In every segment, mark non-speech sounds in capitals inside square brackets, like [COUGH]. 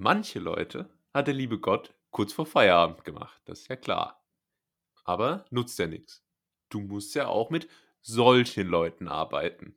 manche Leute hat der liebe Gott kurz vor Feierabend gemacht. Das ist ja klar. Aber nutzt ja nichts. Du musst ja auch mit solchen Leuten arbeiten.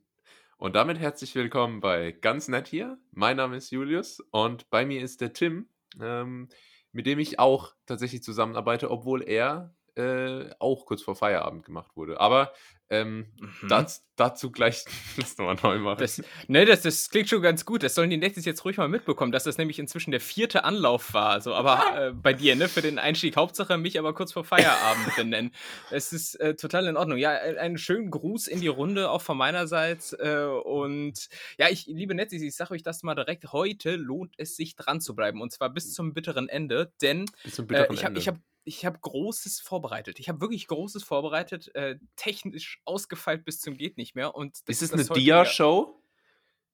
Und damit herzlich willkommen bei Ganz Nett hier. Mein Name ist Julius und bei mir ist der Tim, ähm, mit dem ich auch tatsächlich zusammenarbeite, obwohl er äh, auch kurz vor Feierabend gemacht wurde. Aber ähm, mhm. das, dazu gleich, [LAUGHS] lass nochmal neu machen. Das, ne, das, das klingt schon ganz gut. Das sollen die Nettis jetzt ruhig mal mitbekommen, dass das nämlich inzwischen der vierte Anlauf war. Also, aber [LAUGHS] äh, bei dir, ne, für den Einstieg. Hauptsache mich aber kurz vor Feierabend benennen. Es ist äh, total in Ordnung. Ja, äh, einen schönen Gruß in die Runde auch von meinerseits. Äh, und ja, ich, liebe Nettis, ich sage euch das mal direkt. Heute lohnt es sich dran zu bleiben. Und zwar bis zum bitteren Ende. Denn bis zum bitteren äh, ich habe ich hab ich habe Großes vorbereitet. Ich habe wirklich Großes vorbereitet, äh, technisch ausgefeilt bis zum geht nicht mehr. Und ist es eine Dia-Show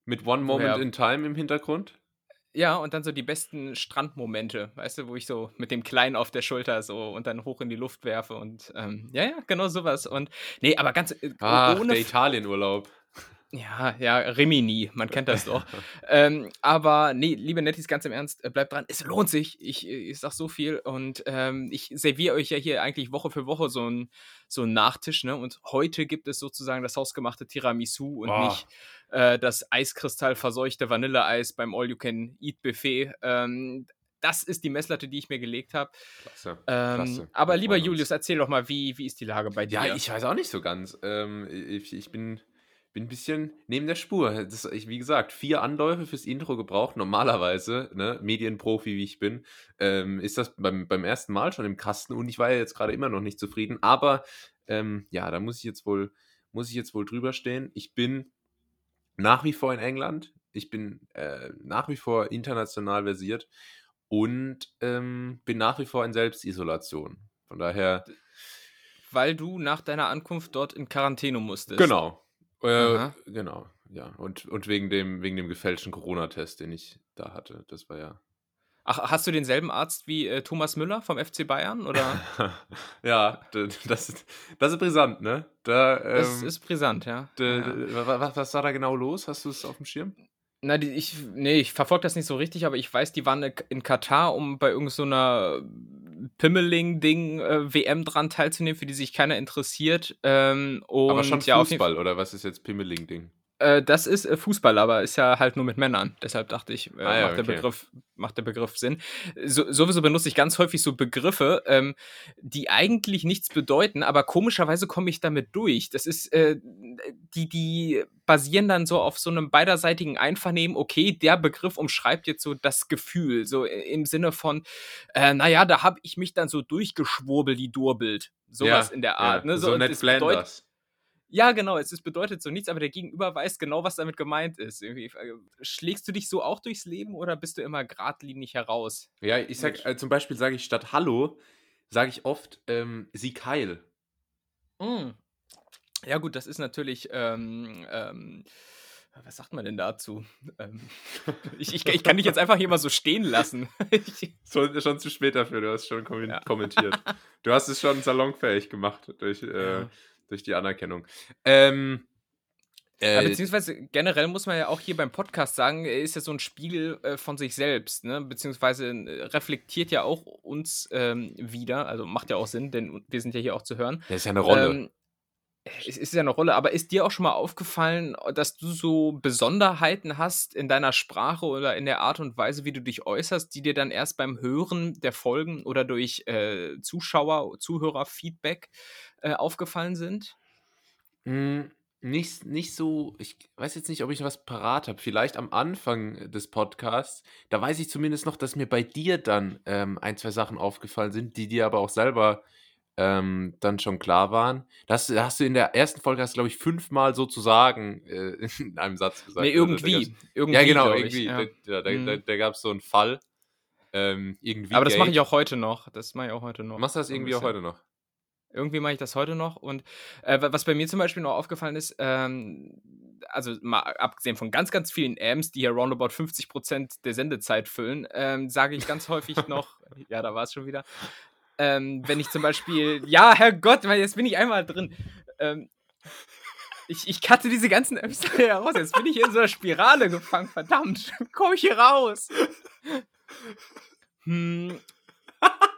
mit One Moment ja. in Time im Hintergrund? Ja, und dann so die besten Strandmomente, weißt du, wo ich so mit dem Kleinen auf der Schulter so und dann hoch in die Luft werfe und ähm, ja, ja, genau sowas. Und nee, aber ganz äh, Ach, ohne der Italienurlaub. Ja, ja, Rimini, man kennt das doch. ähm, aber nee, liebe Nettis, ganz im Ernst, äh, bleibt dran, es lohnt sich. Ich, ich sag so viel und ähm, ich serviere euch ja hier eigentlich Woche für Woche so einen so Nachtisch, ne? Und heute gibt es sozusagen das hausgemachte Tiramisu und oh. nicht äh, das Eiskristall-verseuchte Vanilleeis beim All-You-Can-Eat-Buffet. Ähm, das ist die Messlatte, die ich mir gelegt habe. Klasse, ähm, klasse. Aber lieber Julius, erzähl doch mal, wie, wie ist die Lage bei dir? Ja, ich weiß auch nicht so ganz. Ähm, ich, ich bin bin ein bisschen neben der Spur. Das, ich, wie gesagt, vier Anläufe fürs Intro gebraucht. Normalerweise, ne, Medienprofi wie ich bin, ähm, ist das beim, beim ersten Mal schon im Kasten und ich war ja jetzt gerade immer noch nicht zufrieden. Aber ähm, ja, da muss ich jetzt wohl, muss ich jetzt wohl drüber stehen. Ich bin nach wie vor in England. Ich bin äh, nach wie vor international versiert und ähm, bin nach wie vor in Selbstisolation. Von daher. Weil du nach deiner Ankunft dort in Quarantäne musstest. Genau, äh, genau, ja. Und, und wegen dem, wegen dem gefälschten Corona-Test, den ich da hatte. Das war ja. Ach, hast du denselben Arzt wie äh, Thomas Müller vom FC Bayern? Oder? [LAUGHS] ja, das, ist, das ist brisant, ne? Da, ähm, das ist brisant, ja. Ja. Was, was war da genau los? Hast du es auf dem Schirm? Na, die, ich, nee, ich verfolge das nicht so richtig, aber ich weiß, die waren in Katar, um bei irgendeiner so Pimmeling-Ding äh, WM dran teilzunehmen, für die sich keiner interessiert. Ähm, aber schon Fußball, ja, oder was ist jetzt Pimmeling-Ding? Äh, das ist äh, Fußball, aber ist ja halt nur mit Männern. Deshalb dachte ich, äh, ah, ja, macht, okay. der Begriff, macht der Begriff Sinn. So, sowieso benutze ich ganz häufig so Begriffe, ähm, die eigentlich nichts bedeuten, aber komischerweise komme ich damit durch. Das ist, äh, die, die basieren dann so auf so einem beiderseitigen Einvernehmen, okay, der Begriff umschreibt jetzt so das Gefühl, so im Sinne von, äh, naja, da habe ich mich dann so durchgeschwurbelt, die Durbelt. Sowas ja, in der Art. Ja. Ne? So, so Ned Flanders. Ja, genau, es ist, bedeutet so nichts, aber der Gegenüber weiß genau, was damit gemeint ist. Irgendwie. Äh, schlägst du dich so auch durchs Leben oder bist du immer geradlinig heraus? Ja, ich sag, äh, zum Beispiel sage ich statt Hallo, sage ich oft ähm, Sieg heil. Mm. Ja, gut, das ist natürlich. Ähm, ähm, was sagt man denn dazu? Ähm, [LAUGHS] ich, ich, ich, kann dich jetzt einfach hier mal so stehen lassen. [LAUGHS] schon, schon zu spät dafür, du hast schon kommentiert. Ja. Du hast es schon salonfähig gemacht durch. Äh, ja durch die Anerkennung. Ähm, äh, beziehungsweise generell muss man ja auch hier beim Podcast sagen, er ist ja so ein Spiegel äh, von sich selbst, ne? beziehungsweise äh, reflektiert ja auch uns ähm, wieder, also macht ja auch Sinn, denn wir sind ja hier auch zu hören. Das ist ja eine Rolle. Ähm, es ist ja eine Rolle, aber ist dir auch schon mal aufgefallen, dass du so Besonderheiten hast in deiner Sprache oder in der Art und Weise, wie du dich äußerst, die dir dann erst beim Hören der Folgen oder durch äh, Zuschauer, Zuhörerfeedback äh, aufgefallen sind? Hm, nicht, nicht so, ich weiß jetzt nicht, ob ich was parat habe. Vielleicht am Anfang des Podcasts. Da weiß ich zumindest noch, dass mir bei dir dann ähm, ein, zwei Sachen aufgefallen sind, die dir aber auch selber ähm, dann schon klar waren. Das da hast du in der ersten Folge, glaube ich, fünfmal sozusagen äh, [LAUGHS] in einem Satz gesagt. Nee, irgendwie. irgendwie ja, genau, irgendwie. Ja. Da, da, mhm. da, da gab es so einen Fall. Ähm, irgendwie Aber das mache ich auch heute noch. Das mache ich auch heute noch. Machst du das irgendwie auch heute noch? Irgendwie mache ich das heute noch. Und äh, was bei mir zum Beispiel noch aufgefallen ist, ähm, also mal abgesehen von ganz, ganz vielen Amps, die hier roundabout 50% der Sendezeit füllen, ähm, sage ich ganz häufig [LAUGHS] noch, ja, da war es schon wieder, ähm, wenn ich zum Beispiel, ja, Herrgott, jetzt bin ich einmal drin. Ähm, ich, ich cutte diese ganzen Apps heraus. Jetzt bin ich in so einer Spirale gefangen. Verdammt, komm ich hier raus? Hm. [LAUGHS]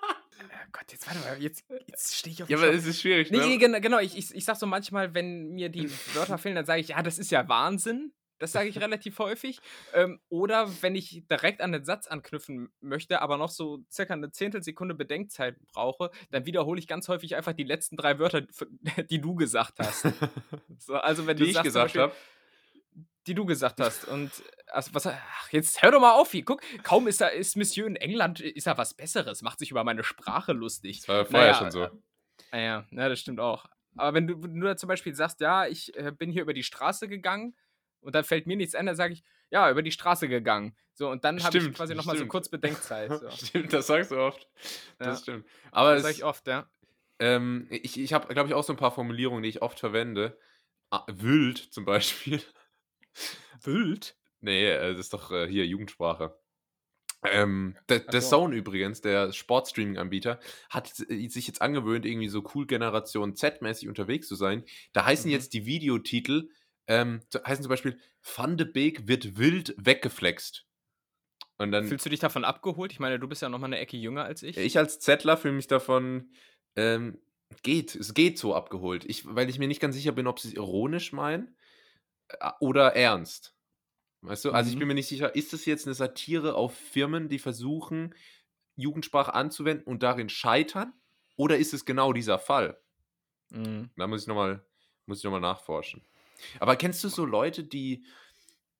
Gott, jetzt warte mal, jetzt, jetzt stehe ich auf Ja, aber es ist schwierig, Nee, ne? nee, genau, genau. Ich, ich, ich sag so manchmal, wenn mir die Wörter fehlen, dann sage ich, ja, das ist ja Wahnsinn. Das sage ich relativ häufig. Ähm, oder wenn ich direkt an den Satz anknüpfen möchte, aber noch so circa eine Zehntelsekunde Bedenkzeit brauche, dann wiederhole ich ganz häufig einfach die letzten drei Wörter, [LAUGHS] die du gesagt hast. [LAUGHS] So, also wenn Die du ich sagst, zum gesagt habe. Die du gesagt hast. Und also, was, ach, jetzt hör doch mal auf. Hier, guck, kaum ist, da, ist Monsieur in England, ist er was Besseres, macht sich über meine Sprache lustig. Das war ja vorher Naja, schon so. Ah ja, ja, das stimmt auch. Aber wenn du, da zum Beispiel sagst, ja, ich äh, bin hier über die Straße gegangen und dann fällt mir nichts ein, dann sage ich, ja, über die Straße gegangen. So, und dann habe ich quasi nochmal so kurz Bedenkzeit. So. [LAUGHS] Stimmt, das sagst du oft. Das Ja. stimmt. Aber Das sage ich oft, ja. ähm, ich, ich habe, glaube ich, auch so ein paar Formulierungen, die ich oft verwende. Ah, wild zum Beispiel. Wild? Nee, äh, das ist doch äh, hier Jugendsprache. Ähm, der, der so. Zone übrigens, der Sportstreaming-Anbieter, hat äh, sich jetzt angewöhnt, irgendwie so cool Generation Z-mäßig unterwegs zu sein. Da heißen Mhm. jetzt die Videotitel, ähm, heißen zum Beispiel Van de Beek wird wild weggeflext. Und dann, Fühlst du dich davon abgeholt? Ich meine, du bist ja nochmal eine Ecke jünger als ich. ich als Zettler fühle mich davon, ähm, geht, es geht so abgeholt. Ich, weil ich mir nicht ganz sicher bin, ob sie es ironisch meinen oder ernst. Weißt du? Also ich Mhm. bin mir nicht sicher, ist es jetzt eine Satire auf Firmen, die versuchen, Jugendsprache anzuwenden und darin scheitern? Oder ist es genau dieser Fall? Mhm. Da muss ich nochmal noch mal nachforschen. Aber kennst du so Leute, die,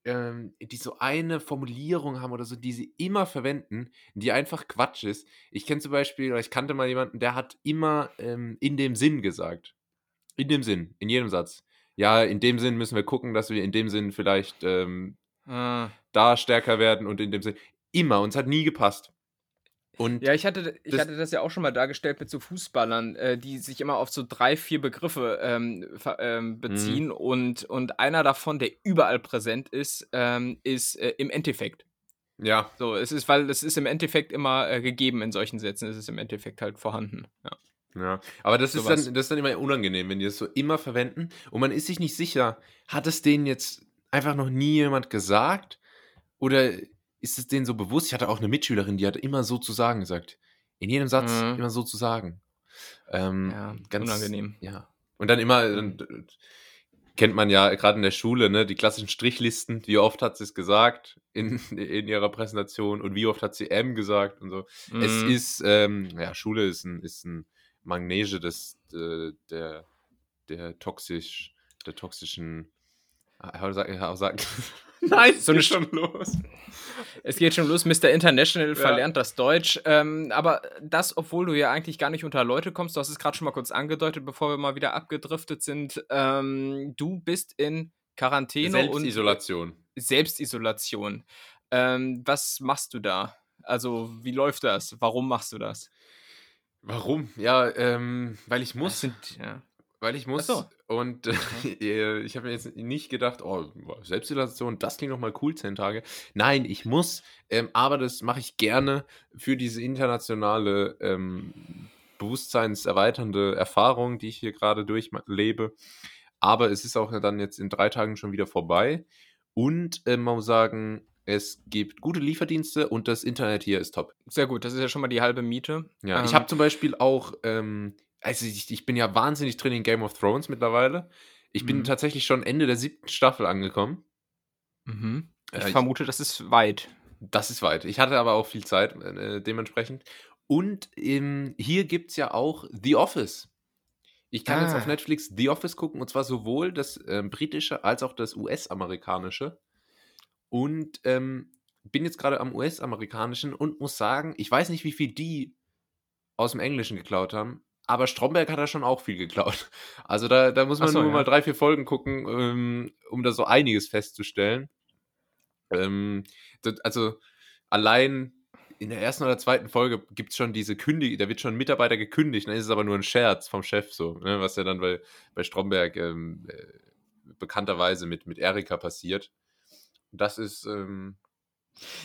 ähm, die so eine Formulierung haben oder so, die sie immer verwenden, die einfach Quatsch ist? Ich kenne zum Beispiel, oder ich kannte mal jemanden, der hat immer ähm, in dem Sinn gesagt. In dem Sinn, in jedem Satz. Ja, in dem Sinn müssen wir gucken, dass wir in dem Sinn vielleicht ähm, Ah. da stärker werden und in dem Sinn. Immer, und es hat nie gepasst. Und Ja, ich hatte, ich Das- hatte das ja auch schon mal dargestellt mit so Fußballern, äh, die sich immer auf so drei, vier Begriffe ähm, ähm, beziehen und, und einer davon, der überall präsent ist, ähm, ist äh, im Endeffekt. ja, So, es ist, weil es ist im Endeffekt immer äh, gegeben in solchen Sätzen, es ist im Endeffekt halt vorhanden. Ja. Ja, aber das ist, Sowas. dann, das ist dann immer unangenehm, wenn die das so immer verwenden und man ist sich nicht sicher, hat es denen jetzt einfach noch nie jemand gesagt oder ist es denen so bewusst? Ich hatte auch eine Mitschülerin, die hat immer so zu sagen gesagt. In jedem Satz Mhm. immer so zu sagen. Ähm, Ja, ganz unangenehm. Ja. Und dann immer, dann, kennt man ja gerade in der Schule, ne, die klassischen Strichlisten, wie oft hat sie es gesagt in, [LAUGHS] in ihrer Präsentation und wie oft hat sie M gesagt und so. Es Mhm. ist, ähm, ja, Schule ist ein, ist ein Magnese des, äh, der, der toxisch, der toxischen, sag, sag, [LAUGHS] Nein, So eine ist schon los. [LAUGHS] Es geht schon los, Mr. International Ja. verlernt das Deutsch. Ähm, aber das, obwohl du ja eigentlich gar nicht unter Leute kommst, du hast es gerade schon mal kurz angedeutet, bevor wir mal wieder abgedriftet sind. Ähm, du bist in Quarantäne und Selbstisolation. Selbstisolation. Ähm, was machst du da? Also, wie läuft das? Warum machst du das? Warum? Ja, ähm, weil ich muss. Sind, ja. Weil ich muss. Ach Und äh, [LAUGHS] ich habe mir jetzt nicht gedacht, oh, Selbstisolation, das klingt doch mal cool, zehn Tage. Nein, ich muss, ähm, aber das mache ich gerne für diese internationale ähm, bewusstseinserweiternde Erfahrung, die ich hier gerade durchlebe. Aber es ist auch dann jetzt in drei Tagen schon wieder vorbei. Und äh, man muss sagen, es gibt gute Lieferdienste und das Internet hier ist top. Sehr gut, das ist ja schon mal die halbe Miete. Ja, ich Ähm, habe zum Beispiel auch, ähm, also ich, ich bin ja wahnsinnig drin in Game of Thrones mittlerweile. Ich bin Mhm. tatsächlich schon Ende der siebten Staffel angekommen. Mhm. Ich Äh, ich- vermute, das ist weit. Das ist weit. Ich hatte aber auch viel Zeit äh, dementsprechend. Und ähm, hier gibt es ja auch The Office. Ich kann jetzt Ah. auf Netflix The Office gucken, und zwar sowohl das ähm, britische als auch das US-amerikanische. Und ähm, bin jetzt gerade am US-amerikanischen und muss sagen, ich weiß nicht, wie viel die aus dem Englischen geklaut haben, aber Stromberg hat da schon auch viel geklaut. [LAUGHS] Also da, da muss man so, nur ja. mal drei, vier Folgen gucken, ähm, um da so einiges festzustellen. Ähm, das, also allein in der ersten oder zweiten Folge gibt es schon diese Kündigung, da wird schon ein Mitarbeiter gekündigt, dann ist es aber nur ein Scherz vom Chef so, ne, was ja dann bei, bei Stromberg ähm, äh, bekannterweise mit, mit Erika passiert. Das ist, ähm,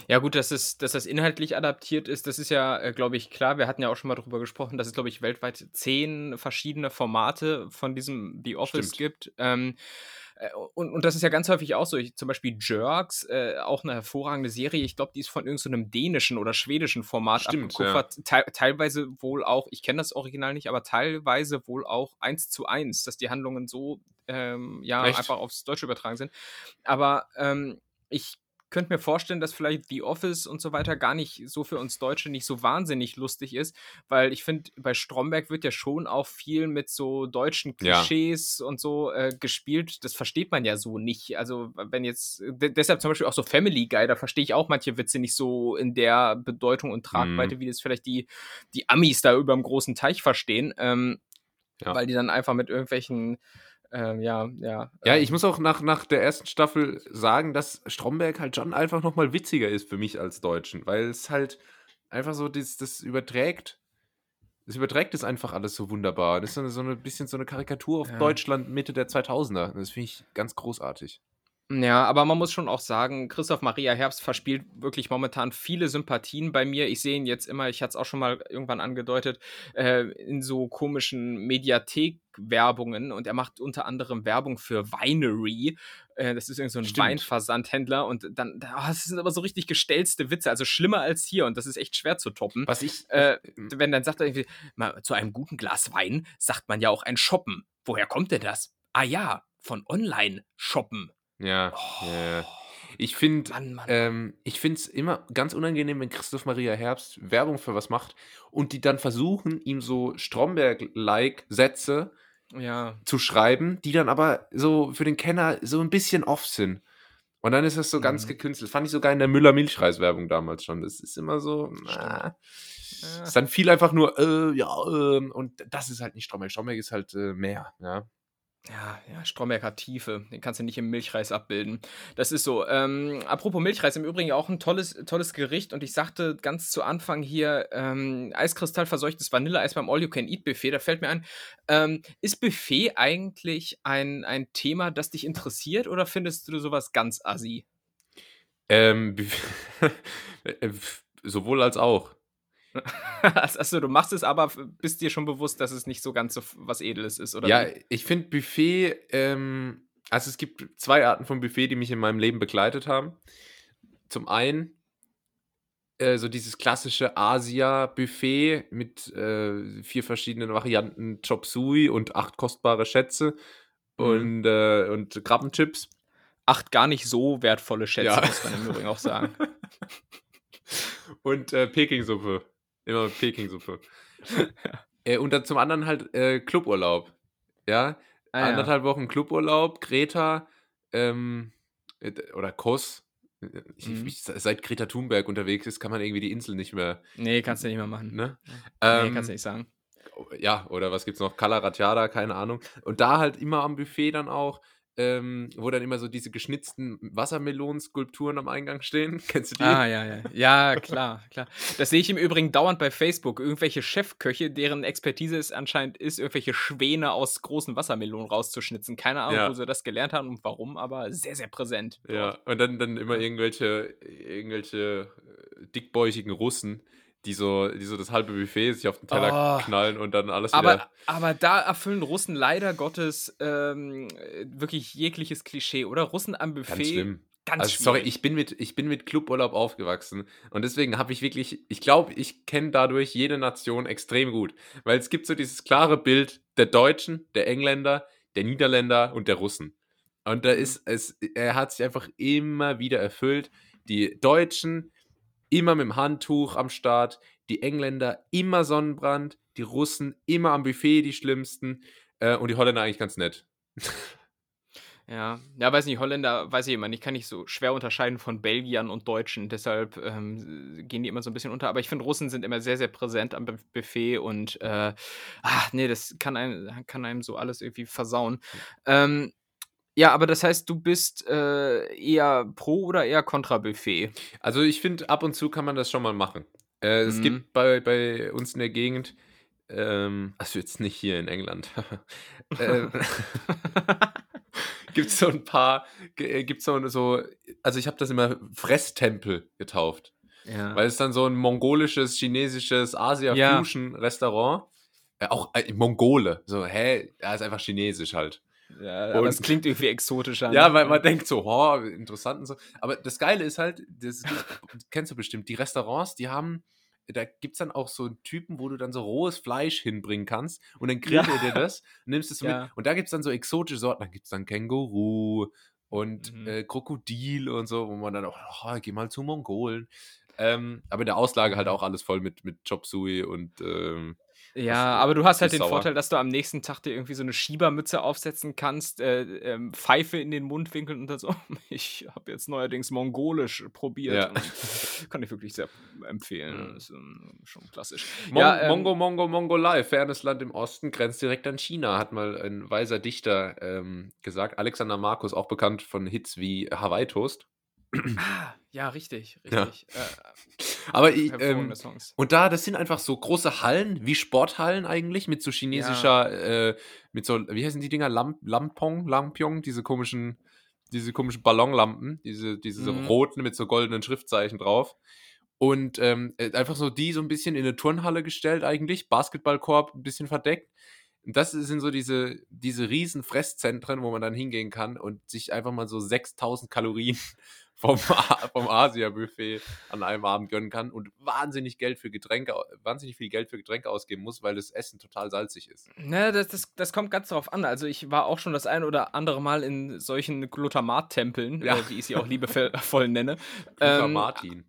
Ja, gut, dass, es, dass das inhaltlich adaptiert ist, das ist ja, äh, glaube ich, klar. Wir hatten ja auch schon mal darüber gesprochen, dass es, glaube ich, weltweit zehn verschiedene Formate von diesem The Office Stimmt. gibt. Ähm, Äh, und, und das ist ja ganz häufig auch so. Ich, zum Beispiel Jerks, äh, auch eine hervorragende Serie. Ich glaube, die ist von irgendeinem so dänischen oder schwedischen Format Stimmt, abgekupfert. Te teilweise wohl auch, ich kenne das Original nicht, aber teilweise wohl auch eins zu eins, dass die Handlungen so ähm, ja Echt? einfach aufs Deutsche übertragen sind. Aber ähm, ich könnte mir vorstellen, dass vielleicht The Office und so weiter gar nicht so für uns Deutsche nicht so wahnsinnig lustig ist, weil ich finde, bei Stromberg wird ja schon auch viel mit so deutschen Ja. Klischees und so äh, gespielt. Das versteht man ja so nicht. Also, wenn jetzt, de deshalb zum Beispiel auch so Family Guy, da verstehe ich auch manche Witze nicht so in der Bedeutung und Tragweite, Mhm. wie das vielleicht die, die Amis da über dem großen Teich verstehen. Ähm, Ja. Weil die dann einfach mit irgendwelchen, ähm, ja, ja. Ja, ähm, ich muss auch nach, nach der ersten Staffel sagen, dass Stromberg halt schon einfach nochmal witziger ist für mich als Deutschen, weil es halt einfach so, das, das überträgt, das überträgt es einfach alles so wunderbar. Das ist so eine, so ein bisschen so eine Karikatur auf Ja. Deutschland Mitte der 2000er. Das finde ich ganz großartig. Ja, aber man muss schon auch sagen, Christoph Maria Herbst verspielt wirklich momentan viele Sympathien bei mir. Ich sehe ihn jetzt immer, ich hatte es auch schon mal irgendwann angedeutet, äh, in so komischen Mediathek-Werbungen und er macht unter anderem Werbung für Winery. Äh, das ist irgend so ein Stimmt. Weinversandhändler und dann, ah, das sind aber so richtig gestellte Witze, also schlimmer als hier und das ist echt schwer zu toppen. Was ich. Äh, wenn dann sagt er irgendwie, mal, zu einem guten Glas Wein sagt man ja auch ein Shoppen. Woher kommt denn das? Ah ja, von Online-Shoppen. Ja, Oh, ja. Ich finde. Ähm, ich finde es immer ganz unangenehm, wenn Christoph Maria Herbst Werbung für was macht und die dann versuchen, ihm so Stromberg-like Sätze ja. zu schreiben, die dann aber so für den Kenner so ein bisschen off sind. Und dann ist das so ganz Mhm. gekünstelt. Fand ich sogar in der Müller-Milchreis-Werbung damals schon. Das ist immer so. Na, Ja. ist dann viel einfach nur, äh, ja, ähm, und das ist halt nicht Stromberg. Stromberg ist halt äh, mehr, ja. Ja, ja, Stromberg hat Tiefe. Den kannst du nicht im Milchreis abbilden. Das ist so. Ähm, apropos Milchreis, im Übrigen auch ein tolles, tolles Gericht. Und ich sagte ganz zu Anfang hier, ähm, Eiskristall verseuchtes Vanilleeis beim All-You-Can-Eat-Buffet. Da fällt mir ein, ähm, ist Buffet eigentlich ein, ein Thema, das dich interessiert oder findest du sowas ganz assi? Ähm, äh, [LAUGHS] sowohl als auch. [LAUGHS] Achso, du machst es, aber bist dir schon bewusst, dass es nicht so ganz so was Edles ist, oder? Ja, wie? ich finde Buffet, ähm, also es gibt zwei Arten von Buffet, die mich in meinem Leben begleitet haben. Zum einen äh, so dieses klassische Asia-Buffet mit äh, vier verschiedenen Varianten Chop Suey und acht kostbare Schätze Mhm. und, äh, und Krabbenchips. Acht gar nicht so wertvolle Schätze, Ja. muss man im Übrigen auch sagen. [LAUGHS] und äh, Pekingsuppe. Immer Pekingsuppe. [LAUGHS] äh, und dann zum anderen halt äh, Cluburlaub. Ja, Ah, ja. anderthalb Wochen Cluburlaub, Greta ähm, äh, oder Kos. Mhm. ich, seit Greta Thunberg unterwegs ist, kann man irgendwie die Insel nicht mehr. Nee, kannst du nicht mehr machen. Ne? Nee, Ähm, kannst du nicht sagen. ja, oder was gibt's noch? Kalaratjada, keine Ahnung. Und da halt immer am Buffet dann auch, ähm, wo dann immer so diese geschnitzten Wassermelonenskulpturen am Eingang stehen. [LAUGHS] Kennst du die? Ah, ja, ja. Ja, klar, klar. Das sehe ich im Übrigen dauernd bei Facebook. Irgendwelche Chefköche, deren Expertise es anscheinend ist, irgendwelche Schwäne aus großen Wassermelonen rauszuschnitzen. Keine Ahnung, Ja. wo sie das gelernt haben und warum, aber sehr, sehr präsent. Ja, dort. und dann, dann immer irgendwelche, irgendwelche äh, dickbäuchigen Russen, die so, die so das halbe Buffet sich auf den Teller Oh. knallen und dann alles Aber, wieder. aber da erfüllen Russen leider Gottes ähm, äh, wirklich jegliches Klischee, oder? Russen am Buffet. Ganz schlimm. Ganz Also, sorry, ich bin mit, ich bin mit Cluburlaub aufgewachsen und deswegen habe ich wirklich, ich glaube, ich kenne dadurch jede Nation extrem gut, weil es gibt so dieses klare Bild der Deutschen, der Engländer, der Niederländer und der Russen. Und da ist es, er hat sich einfach immer wieder erfüllt. Die Deutschen immer mit dem Handtuch am Start, die Engländer immer Sonnenbrand, die Russen immer am Buffet die schlimmsten äh, und die Holländer eigentlich ganz nett. Ja, ja, weiß nicht, Holländer weiß ich immer nicht, kann ich so schwer unterscheiden von Belgiern und Deutschen, deshalb ähm, gehen die immer so ein bisschen unter. Aber ich finde, Russen sind immer sehr, sehr präsent am Bu- Buffet und äh, ach, nee, das kann einem, kann einem so alles irgendwie versauen. Ähm, ja, aber das heißt, du bist äh, eher pro oder eher kontra Buffet? Also ich finde, ab und zu kann man das schon mal machen. Äh, Es Mhm. gibt bei, bei uns in der Gegend, ähm, also jetzt nicht hier in England, äh, gibt es so ein paar, gibt es so, so, also ich habe das immer Fresstempel getauft, ja. weil es dann so ein mongolisches, chinesisches Ja. Asia-Fusion-Restaurant, äh, auch äh, Mongole, so, hä, ja, ist einfach chinesisch halt. Ja, aber Und- es klingt irgendwie exotischer. Ja, ne? weil man denkt so, oh, interessant und so. Aber das Geile ist halt, das [LAUGHS] kennst du bestimmt, die Restaurants, die haben, da gibt es dann auch so Typen, wo du dann so rohes Fleisch hinbringen kannst und dann grillt Ja. er dir das und nimmst es Ja. mit. Und da gibt es dann so exotische Sorten, da gibt es dann Känguru und Mhm. äh, Krokodil und so, wo man dann auch, oh, geh mal zu Mongolen. Ähm, aber in der Auslage halt Mhm. auch alles voll mit, mit Chop Suey und ähm, Ja, aber du hast halt den süß-sauer. Vorteil, dass du am nächsten Tag dir irgendwie so eine Schiebermütze aufsetzen kannst, äh, ähm, Pfeife in den Mundwinkeln und dann so. [LAUGHS] Ich habe jetzt neuerdings mongolisch probiert. Ja. [LAUGHS] Kann ich wirklich sehr empfehlen. Das ist ähm, schon klassisch. Mon Ja, ähm, Mongo, Mongo, Mongolei, fernes Land im Osten, grenzt direkt an China, hat mal ein weiser Dichter ähm, gesagt. Alexander Markus, auch bekannt von Hits wie Hawaii Toast. Ah, ja, richtig, Ja. richtig. Äh, Aber ich, ähm, und da, das sind einfach so große Hallen, wie Sporthallen eigentlich, mit so chinesischer, äh, mit so, wie heißen die Dinger? Lamp Lampong, Lampion, diese komischen, diese komischen Ballonlampen, diese, diese Mhm. roten mit so goldenen Schriftzeichen drauf. Und ähm, äh, einfach so die so ein bisschen in eine Turnhalle gestellt eigentlich, Basketballkorb ein bisschen verdeckt. Und das sind so diese, diese riesen Fresszentren, wo man dann hingehen kann und sich einfach mal so 6000 Kalorien vom, vom Asia-Buffet an einem Abend gönnen kann und wahnsinnig Geld für Getränke, wahnsinnig viel Geld für Getränke ausgeben muss, weil das Essen total salzig ist. Ne, das, das, das kommt ganz drauf an. Also ich war auch schon das ein oder andere Mal in solchen Glutamat-Tempeln, Ja. äh, wie ich sie auch liebevoll nenne. Guter Ähm, Martin.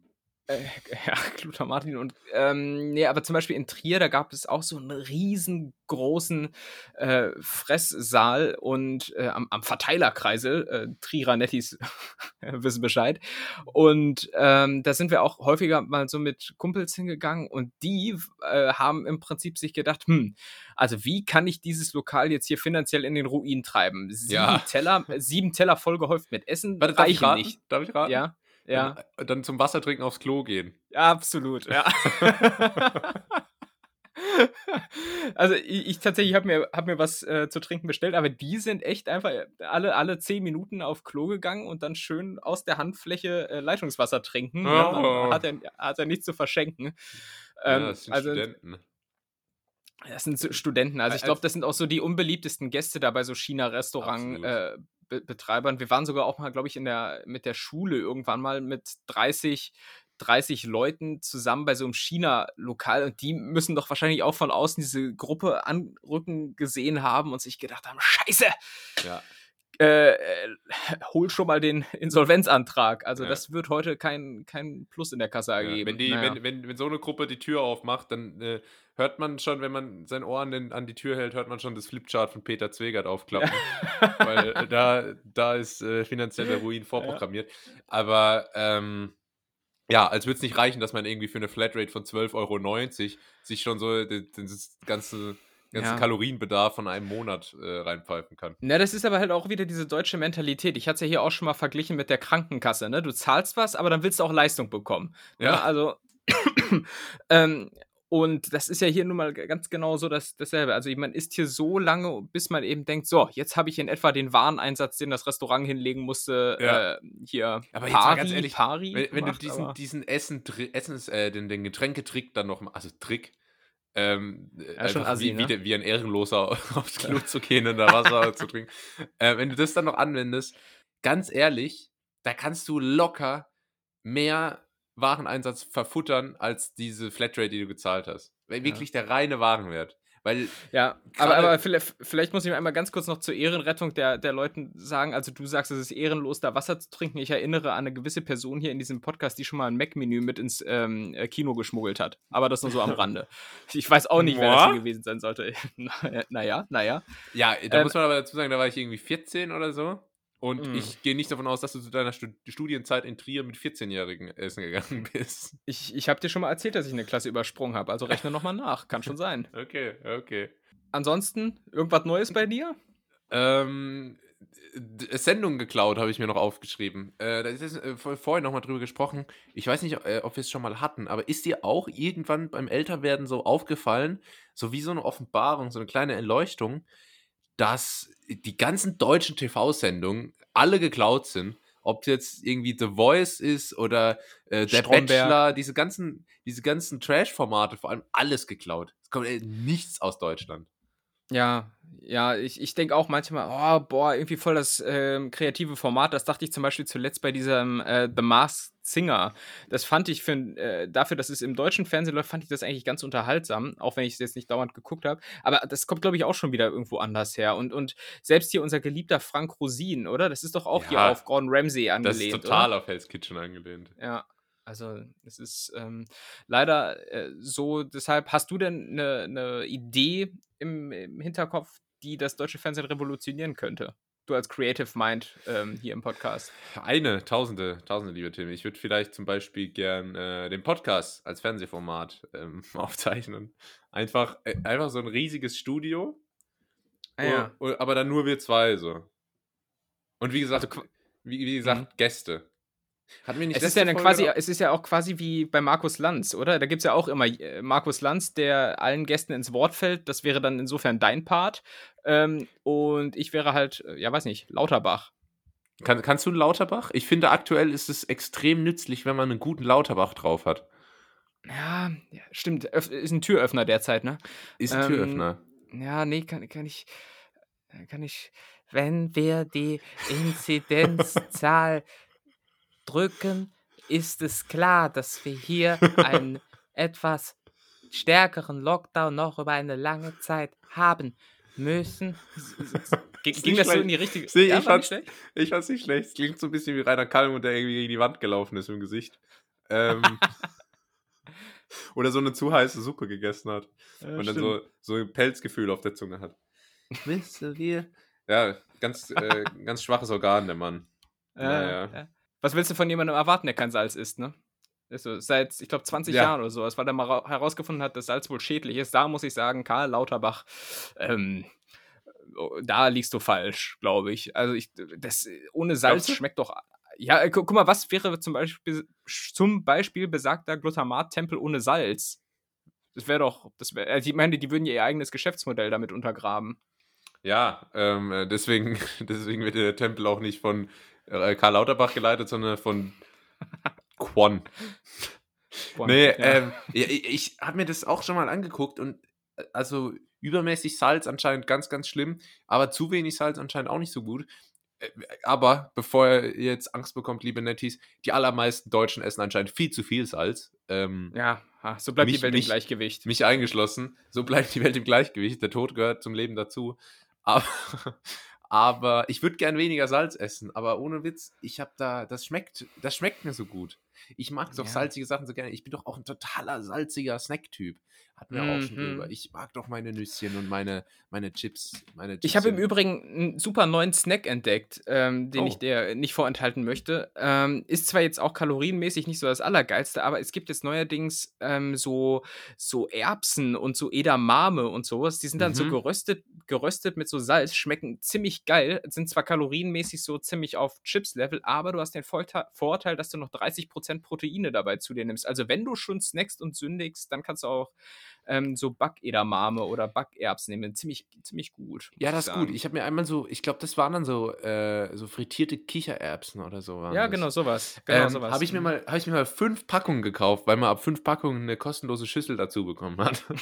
Äh, ja, [LAUGHS] Glutamatin und ähm, nee, aber zum Beispiel in Trier, da gab es auch so einen riesengroßen äh, Fresssaal und äh, am, am Verteilerkreisel, äh, Trierer Nettis [LAUGHS] wissen Bescheid. Und ähm, da sind wir auch häufiger mal so mit Kumpels hingegangen und die äh, haben im Prinzip sich gedacht, hm, also wie kann ich dieses Lokal jetzt hier finanziell in den Ruin treiben? Sieben Ja. Teller, sieben Teller vollgehäuft mit Essen Warte, darf ich raten? nicht. Darf ich raten? Ja, ja. Dann, dann zum Wasser trinken aufs Klo gehen. Ja, absolut, ja. [LAUGHS] also ich, ich tatsächlich habe mir, hab mir was äh, zu trinken bestellt, aber die sind echt einfach alle, alle zehn Minuten auf Klo gegangen und dann schön aus der Handfläche äh, Leitungswasser trinken. Ja, Oh. dann hat, er, hat er nichts zu verschenken. Ähm, ja, das sind also Studenten. das sind Studenten. Also ich glaube, das sind auch so die unbeliebtesten Gäste da bei so China-Restaurant. Äh, Be Betreibern. Wir waren sogar auch mal, glaube ich, in der, mit der Schule irgendwann mal mit 30, 30 Leuten zusammen bei so einem China-Lokal und die müssen doch wahrscheinlich auch von außen diese Gruppe anrücken gesehen haben und sich gedacht haben, scheiße, Ja. Äh, äh, hol schon mal den [LAUGHS] Insolvenzantrag. Also Ja. das wird heute kein, kein Plus in der Kasse Ja, ergeben. wenn, die, Naja. wenn, wenn, wenn so eine Gruppe die Tür aufmacht, dann äh, hört man schon, wenn man sein Ohr an, den, an die Tür hält, hört man schon das Flipchart von Peter Zwegert aufklappen. [LAUGHS] Weil äh, da, da ist äh, finanzieller Ruin vorprogrammiert. Aber ähm, ja, als würde es nicht reichen, dass man irgendwie für eine Flatrate von 12,90 Euro sich schon so das ganze, ganzen Ja. Kalorienbedarf von einem Monat äh, reinpfeifen kann. Na, das ist aber halt auch wieder diese deutsche Mentalität. Ich hatte es ja hier auch schon mal verglichen mit der Krankenkasse. Ne? Du zahlst was, aber dann willst du auch Leistung bekommen. Ne? Ja. Also, [CLEARS THROAT] ähm, und das ist ja hier nun mal ganz genau so das, dasselbe. Also man isst hier so lange, bis man eben denkt, so, jetzt habe ich in etwa den Wareneinsatz, den das Restaurant hinlegen musste, Ja. äh, hier Aber jetzt mal pari, ganz ehrlich, pari Wenn, wenn du gemacht, diesen, aber- diesen Essen, Essens, äh, den, den Getränketrick dann noch, also Trick, ähm, Ja, schon assi, wie, wie, ne? der- wie ein Ehrenloser [LAUGHS] aufs Klo zu gehen und da Wasser zu trinken. Äh, wenn du das dann noch anwendest, ganz ehrlich, da kannst du locker mehr Wareneinsatz verfuttern als diese Flatrate, die du gezahlt hast. Weil wirklich der reine Warenwert. Weil, Ja, aber, aber vielleicht, vielleicht muss ich einmal ganz kurz noch zur Ehrenrettung der, der Leuten sagen, also du sagst, es ist ehrenlos, da Wasser zu trinken. Ich erinnere an eine gewisse Person hier in diesem Podcast, die schon mal ein Mac-Menü mit ins ähm, äh, Kino geschmuggelt hat. Aber das nur so am Rande. Ich weiß auch nicht, wer das hier gewesen sein sollte. [LAUGHS] naja, naja. ja, da Ähm, muss man aber dazu sagen, da war ich irgendwie 14 oder so. Und Mm. ich gehe nicht davon aus, dass du zu deiner Stud Studienzeit in Trier mit 14-Jährigen essen gegangen [LAUGHS] bist. Ich, ich habe dir schon mal erzählt, dass ich eine Klasse übersprungen habe. Also rechne nochmal nach. Kann schon sein. [LAUGHS] Okay, okay. Ansonsten, irgendwas Neues bei dir? Ähm, d- Sendung geklaut habe ich mir noch aufgeschrieben. Äh, da ist jetzt, äh, vor- vorhin nochmal drüber gesprochen. Ich weiß nicht, äh, ob wir es schon mal hatten, aber ist dir auch irgendwann beim Älterwerden so aufgefallen, so wie so eine Offenbarung, so eine kleine Erleuchtung, dass die ganzen deutschen TV-Sendungen alle geklaut sind? Ob jetzt irgendwie The Voice ist oder äh, Der Stromberg. Bachelor, diese ganzen, diese ganzen Trash-Formate, vor allem alles geklaut. Es kommt äh, nichts aus Deutschland. Ja, ja, ich, ich denke auch manchmal, oh, boah, irgendwie voll das ähm, kreative Format. Das dachte ich zum Beispiel zuletzt bei diesem äh, The Masked Singer. Das fand ich für, äh, dafür, dass es im deutschen Fernsehen läuft, fand ich das eigentlich ganz unterhaltsam, auch wenn ich es jetzt nicht dauernd geguckt habe. Aber das kommt, glaube ich, auch schon wieder irgendwo anders her. Und, und selbst hier unser geliebter Frank Rosin, oder? Das ist doch auch Ja, hier auf Gordon Ramsay angelehnt. Das ist total oder? auf Hell's Kitchen angelehnt. Ja, also es ist ähm, leider äh, so. Deshalb, hast du denn eine ne Idee im, im Hinterkopf, die das deutsche Fernsehen revolutionieren könnte? Du als Creative Mind ähm, hier im Podcast. Eine, tausende, tausende, liebe Tim. Ich würde vielleicht zum Beispiel gern äh, den Podcast als Fernsehformat ähm, [LAUGHS] aufzeichnen. Einfach, äh, einfach so ein riesiges Studio, Ah, ja. o- aber dann nur wir zwei so. Und wie gesagt, Also wie, wie gesagt, Gäste. Hatten wir nicht Es ist ja dann Folge quasi, noch- es ist ja auch quasi wie bei Markus Lanz, oder? Da gibt es ja auch immer äh, Markus Lanz, der allen Gästen ins Wort fällt. Das wäre dann insofern dein Part. Ähm, und ich wäre halt, äh, ja, weiß nicht, Lauterbach. Kann, kannst du einen Lauterbach? Ich finde, aktuell ist es extrem nützlich, wenn man einen guten Lauterbach drauf hat. Ja, ja stimmt. Öff ist ein Türöffner derzeit, ne? Ist ein Ähm, Türöffner. Ja, nee, kann, kann ich. Kann ich. Wenn wir die Inzidenzzahl drücken, ist es klar, dass wir hier einen [LAUGHS] etwas stärkeren Lockdown noch über eine lange Zeit haben müssen. [LAUGHS] Ging, nicht das so in die richtige Sehe, Ja, ich nicht fand's- schlecht? Ich fand's nicht schlecht. Es klingt so ein bisschen wie Rainer Kallmund, der irgendwie gegen die Wand gelaufen ist im Gesicht. Ähm, [LAUGHS] oder so eine zu heiße Suppe gegessen hat. Ja, und dann so, so ein Pelzgefühl auf der Zunge hat. Wissen wir? Ja, ganz, äh, ganz schwaches Organ, der Mann. Ja, Naja. ja. Was willst du von jemandem erwarten, der kein Salz isst, ne? Ist so, seit, ich glaube, 20 Ja. Jahren oder so, weil er mal ra- herausgefunden hat, dass Salz wohl schädlich ist. Da muss ich sagen, Karl Lauterbach, ähm, oh, da liegst du falsch, glaube ich. Also ich, das ohne Salz schmeckt doch. Ja, äh, gu guck mal, was wäre zum Beispiel zum Beispiel besagter Glutamat-Tempel ohne Salz? Das wäre doch, das wäre, also ich meine, die würden ihr eigenes Geschäftsmodell damit untergraben. Ja, ähm, äh, deswegen, [LAUGHS] deswegen wird der Tempel auch nicht von Karl Lauterbach geleitet, sondern von [LAUGHS] Quan. Nee, ja. ähm, ich, ich habe mir das auch schon mal angeguckt und äh, also übermäßig Salz anscheinend ganz, ganz schlimm, aber zu wenig Salz anscheinend auch nicht so gut. Äh, Aber bevor ihr jetzt Angst bekommt, liebe Netties, die allermeisten Deutschen essen anscheinend viel zu viel Salz. Ähm, ja, so bleibt mich- die Welt mich- im Gleichgewicht. Mich eingeschlossen. So bleibt die Welt im Gleichgewicht. Der Tod gehört zum Leben dazu. Aber, aber ich würde gern weniger Salz essen. Aber ohne Witz, ich habe da, das schmeckt, das schmeckt mir so gut. Ich mag doch Ja. salzige Sachen so gerne. Ich bin doch auch ein totaler salziger Snack-Typ. Hatten wir auch schon Mhm. drüber. Ich mag doch meine Nüsschen und meine, meine Chips. Meine Ich habe im. Übrigen einen super neuen Snack entdeckt, ähm, den Oh. ich dir nicht vorenthalten möchte. Ähm, ist zwar jetzt auch kalorienmäßig nicht so das Allergeilste, aber es gibt jetzt neuerdings ähm, so, so Erbsen und so Edamame und sowas. Die sind dann so Mhm. geröstet, geröstet mit so Salz, schmecken ziemlich geil, sind zwar kalorienmäßig so ziemlich auf Chips-Level, aber du hast den Vorteil, Vorteil, dass du noch 30% Proteine dabei zu dir nimmst. Also wenn du schon snackst und sündigst, dann kannst du auch ähm, so Backedamame oder Backerbsen nehmen. Ziemlich, ziemlich gut. Ja, das ist gut. Ich habe mir einmal so, ich glaube, das waren dann so, äh, so frittierte Kichererbsen oder so. Waren Ja, das. genau sowas. Genau ähm, sowas. Habe ich, mir mal- hab ich mir mal fünf Packungen gekauft, weil man ab fünf Packungen eine kostenlose Schüssel dazu bekommen hat. [LAUGHS]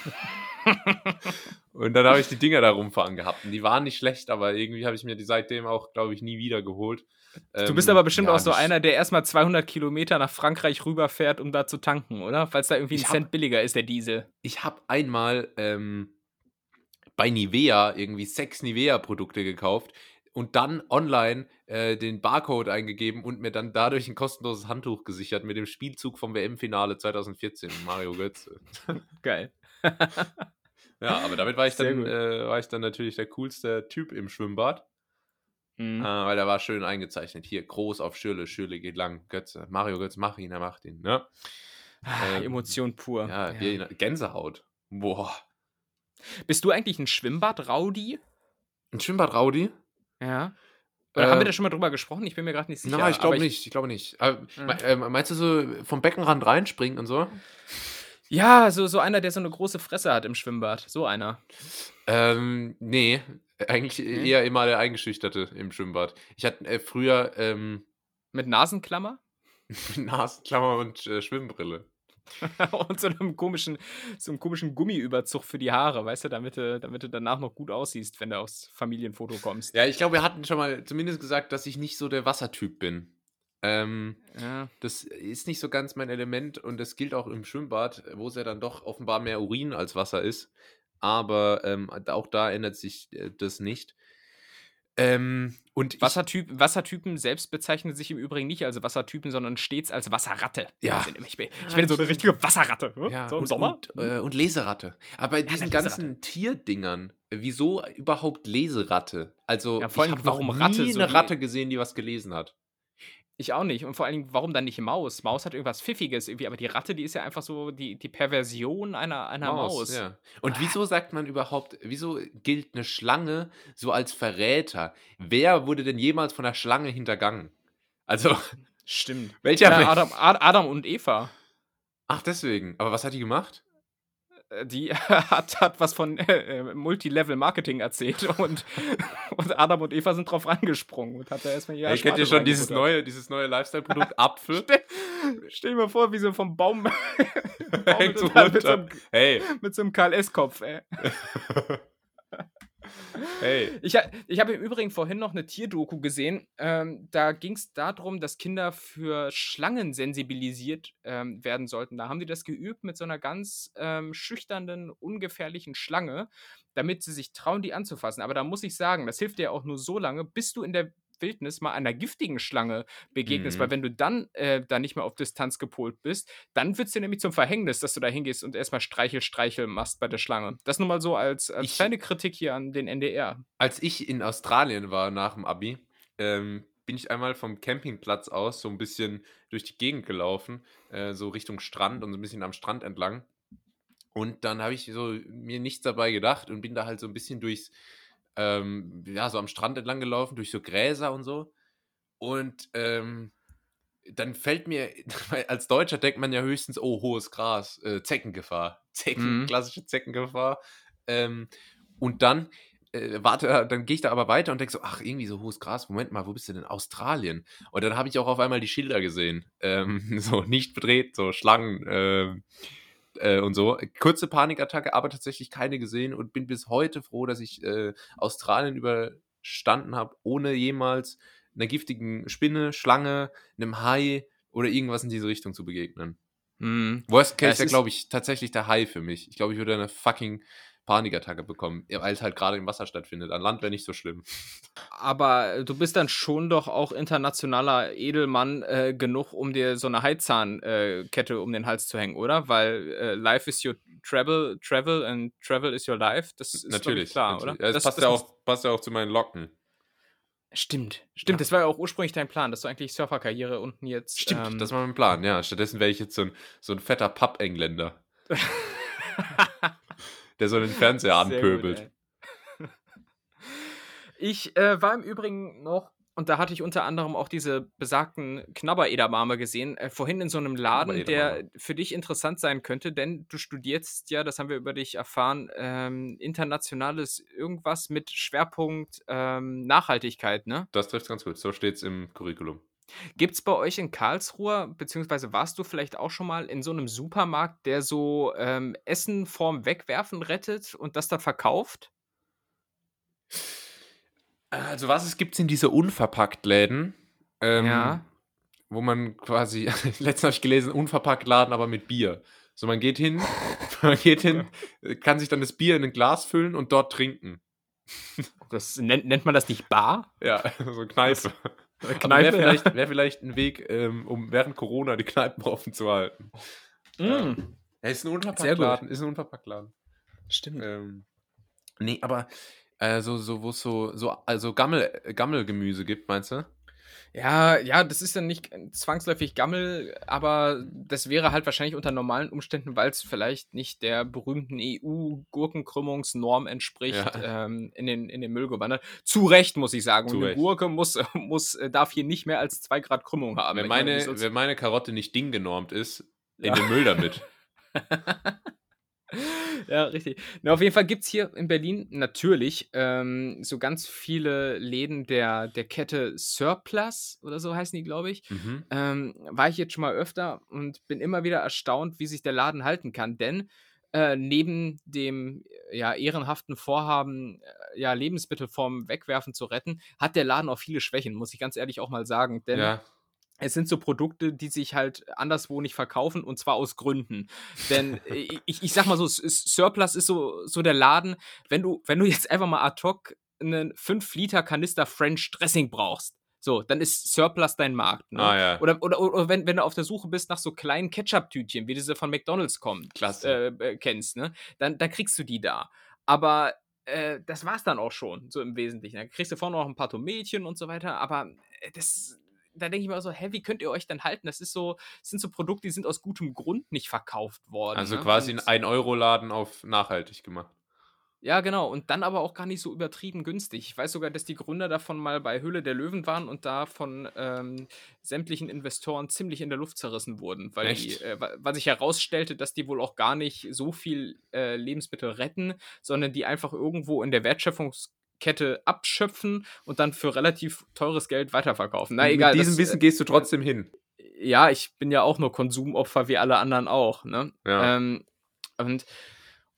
[LAUGHS] und dann habe ich die Dinger da rumfahren gehabt. Und die waren nicht schlecht, aber irgendwie habe ich mir die seitdem auch, glaube ich, nie wieder geholt. Du bist Ähm, aber bestimmt ja, auch so einer, der erstmal 200 Kilometer nach Frankreich rüberfährt, um da zu tanken, oder? Falls da irgendwie ein hab- Cent billiger ist, der Diesel. Ich habe einmal ähm, bei Nivea irgendwie sechs Nivea-Produkte gekauft und dann online äh, den Barcode eingegeben und mir dann dadurch ein kostenloses Handtuch gesichert mit dem Spielzug vom WM-Finale 2014, Mario Götze. [LAUGHS] Geil. [LAUGHS] Ja, aber damit war ich, Sehr dann, äh, war ich dann natürlich der coolste Typ im Schwimmbad, Mhm. äh, weil der war schön eingezeichnet. Hier, groß auf Schürle, Schürle geht lang, Götze. Mario Götze, mach ihn, er macht ihn. Ne? Ah, ähm, Emotion pur. Ja, Ja. Gänsehaut. Boah. Bist du eigentlich ein Schwimmbad-Raudi? Ein Schwimmbad-Raudi? Ja. Oder haben wir da schon mal drüber gesprochen? Ich bin mir gerade nicht sicher. Nein, ich glaube nicht. Ich glaube nicht. Aber, Mhm. me- ähm, meinst du so vom Beckenrand reinspringen und so? Ja, so, so einer, der so eine große Fresse hat im Schwimmbad. So einer. Ähm, nee. Eigentlich Nee? eher immer der Eingeschüchterte im Schwimmbad. Ich hatte äh, früher ähm, Mit Nasenklammer? [LAUGHS] Nasenklammer und äh, Schwimmbrille. [LAUGHS] und so einem komischen, so einem komischen Gummiüberzug für die Haare, weißt du, damit du, damit du danach noch gut aussiehst, wenn du aufs Familienfoto kommst. Ja, ich glaube, wir hatten schon mal zumindest gesagt, dass ich nicht so der Wassertyp bin. Ähm, Ja. das ist nicht so ganz mein Element und das gilt auch im Schwimmbad, wo es ja dann doch offenbar mehr Urin als Wasser ist. Aber ähm, auch da ändert sich äh, das nicht. Ähm, und ich, Wassertyp, Wassertypen selbst bezeichnen sich im Übrigen nicht als Wassertypen, sondern stets als Wasserratte. Ja. Also Ich bin, ich bin so eine richtige Wasserratte. hm? ja, so im und, Sommer. Und, äh, und Leseratte. Aber bei diesen eine ganzen Tierdingern, äh, wieso überhaupt Leseratte? Also, Ja, vor ich habe noch warum nie Ratte so eine Ratte gesehen, die was gelesen hat. Ich auch nicht. Und vor allen Dingen, warum dann nicht Maus? Maus hat irgendwas Pfiffiges irgendwie, aber die Ratte, die ist ja einfach so die, die Perversion einer, einer Maus. Ja. Und wieso sagt man überhaupt, wieso gilt eine Schlange so als Verräter? Wer wurde denn jemals von der Schlange hintergangen? Also, Stimmt. [LAUGHS] welcher Ja? Adam, Ad- Adam und Eva. Ach, deswegen. Aber was hat die gemacht? Äh, Die [LAUGHS] hat, hat was von äh, Multilevel-Marketing erzählt [LAUGHS] und, und Adam und Eva sind drauf angesprungen und hat da erstmal ja, Ey, kennt ihr schon dieses neue, dieses neue Lifestyle-Produkt [LAUGHS] Apfel? Stell dir mal vor, wie so vom Baum, Hängt so total mit so runter. einem- Hey, mit so einem KLS-Kopf, ey. Hey. Ich, ich habe im Übrigen vorhin noch eine Tierdoku gesehen. Ähm, da ging es darum, dass Kinder für Schlangen sensibilisiert ähm, werden sollten. Da haben die das geübt mit so einer ganz ähm, schüchternen, ungefährlichen Schlange, damit sie sich trauen, die anzufassen. Aber da muss ich sagen, das hilft dir auch nur so lange, bis du in der Wildnis mal einer giftigen Schlange begegnest, Mhm. weil wenn du dann äh, da nicht mehr auf Distanz gepolt bist, dann wird es dir nämlich zum Verhängnis, dass du da hingehst und erstmal Streichel, Streichel machst bei der Schlange. Das nur mal so als, als Ich- kleine Kritik hier an den NDR. Als ich in Australien war nach dem Abi, ähm, bin ich einmal vom Campingplatz aus so ein bisschen durch die Gegend gelaufen, äh, so Richtung Strand und so ein bisschen am Strand entlang. Und dann habe ich so mir nichts dabei gedacht und bin da halt so ein bisschen durchs, ähm, ja, so am Strand entlang gelaufen, durch so Gräser und so. Und ähm, dann fällt mir, [LAUGHS] als Deutscher denkt man ja höchstens, oh, hohes Gras, äh, Zeckengefahr. [LAUGHS] Zecken, Mhm. klassische Zeckengefahr. Ähm, und dann äh, warte, dann gehe ich da aber weiter und denke so, ach, irgendwie so hohes Gras, Moment mal, wo bist du denn? Australien. Und dann habe ich auch auf einmal die Schilder gesehen. Ähm, [LAUGHS] so nicht bedreht, so Schlangen ähm, äh, und so. Kurze Panikattacke, aber tatsächlich keine gesehen und bin bis heute froh, dass ich äh, Australien überstanden habe, ohne jemals einer giftigen Spinne, Schlange, einem Hai oder irgendwas in diese Richtung zu begegnen. Mhm. Worst Ja, Case es wäre, glaube ich, tatsächlich der Hai für mich. Ich glaube, ich würde eine fucking Panikattacke bekommen, weil es halt gerade im Wasser stattfindet. An Land wäre nicht so schlimm. Aber du bist dann schon doch auch internationaler Edelmann äh, genug, um dir so eine Heizahnkette äh, um den Hals zu hängen, oder? Weil äh, Life is your travel, travel and travel is your life. Das ist natürlich. klar, natürlich. oder? Ja, das, passt, das ja auch, passt ja auch zu meinen Locken. Stimmt, stimmt. Ja. Das war ja auch ursprünglich dein Plan, dass du eigentlich Surferkarriere unten jetzt. Stimmt, ähm, das war mein Plan. Ja, stattdessen wäre ich jetzt so ein, so ein fetter Papp-Engländer, [LAUGHS] der so den Fernseher [LAUGHS] anpöbelt. Gut, ich äh, war im Übrigen noch, und da hatte ich unter anderem auch diese besagten Knabber-Edamame gesehen, äh, vorhin in so einem Laden, der für dich interessant sein könnte, denn du studierst ja, das haben wir über dich erfahren, ähm, internationales irgendwas mit Schwerpunkt ähm, Nachhaltigkeit, ne? das trifft ganz gut. So steht es im Curriculum. Gibt es bei euch in Karlsruhe, beziehungsweise warst du vielleicht auch schon mal in so einem Supermarkt, der so ähm, Essen vorm Wegwerfen rettet und das dann verkauft? Also, was es gibt, sind diese Unverpackt-Läden. Ähm, Ja. Wo man quasi, [LAUGHS] letztens habe ich gelesen, unverpackt Laden, aber mit Bier. So, man geht hin, [LAUGHS] man geht hin, kann sich dann das Bier in ein Glas füllen und dort trinken. Das nennt, nennt man das nicht Bar? Ja, [LAUGHS] so Kneipe. Wäre ja. vielleicht, wär vielleicht ein Weg, ähm, um während Corona die Kneipen [LAUGHS] offen zu halten. Mm. Ja, ist ein. Unverpacktladen. Ist ein Unverpacktladen. Stimmt. Ähm, nee, aber äh, so, so, wo es so, so also Gammel, Gammelgemüse gibt, meinst du? Ja, ja, das ist dann nicht zwangsläufig Gammel, aber das wäre halt wahrscheinlich unter normalen Umständen, weil es vielleicht nicht der berühmten EU-Gurkenkrümmungsnorm entspricht, Ja. ähm, in, den, in den Müll gewandert. Zu Recht, muss ich sagen. Zu Und eine Recht. Gurke muss, muss, äh, darf hier nicht mehr als zwei Grad Krümmung haben. Wenn meine, meine, wenn meine Karotte nicht ding genormt ist, in Ja. den Müll damit. [LAUGHS] [LAUGHS] Ja, richtig. Na, auf jeden Fall gibt es hier in Berlin natürlich ähm, so ganz viele Läden der, der Kette Surplus oder so heißen die, glaube ich. Mhm. Ähm, war ich jetzt schon mal öfter und bin immer wieder erstaunt, wie sich der Laden halten kann. Denn äh, neben dem äh, ja, ehrenhaften Vorhaben, äh, ja, Lebensmittel vom Wegwerfen zu retten, hat der Laden auch viele Schwächen, muss ich ganz ehrlich auch mal sagen. Denn Ja. Es sind so Produkte, die sich halt anderswo nicht verkaufen und zwar aus Gründen. Denn ich, ich sag mal so, Surplus ist so, so der Laden, wenn du, wenn du jetzt einfach mal ad hoc einen 5-Liter-Kanister French Dressing brauchst, so, dann ist Surplus dein Markt. Ne? Ah ja. Oder, oder, oder wenn, wenn du auf der Suche bist nach so kleinen Ketchup-Tütchen, wie diese von McDonalds kommen, Klasse. äh, äh, kennst, ne? Dann, dann kriegst du die da. Aber äh, das war's dann auch schon, so im Wesentlichen. Dann kriegst du vorne noch ein paar Tomätchen und so weiter, aber äh, das. Da denke ich mir so, hä, wie könnt ihr euch denn halten? Das ist so, das sind so Produkte, die sind aus gutem Grund nicht verkauft worden. Also ne? quasi ein 1-Euro-Laden auf nachhaltig gemacht. ja, genau. Und dann aber auch gar nicht so übertrieben günstig. Ich weiß sogar, dass die Gründer davon mal bei Höhle der Löwen waren und da von ähm, sämtlichen Investoren ziemlich in der Luft zerrissen wurden. Weil, die, äh, weil sich herausstellte, dass die wohl auch gar nicht so viel äh, Lebensmittel retten, sondern die einfach irgendwo in der Wertschöpfungskette abschöpfen und dann für relativ teures Geld weiterverkaufen. Na egal. Mit diesem das, Wissen gehst du trotzdem hin. äh, ja, ich bin ja auch nur Konsumopfer wie alle anderen auch. Ne? Ja. Ähm, und,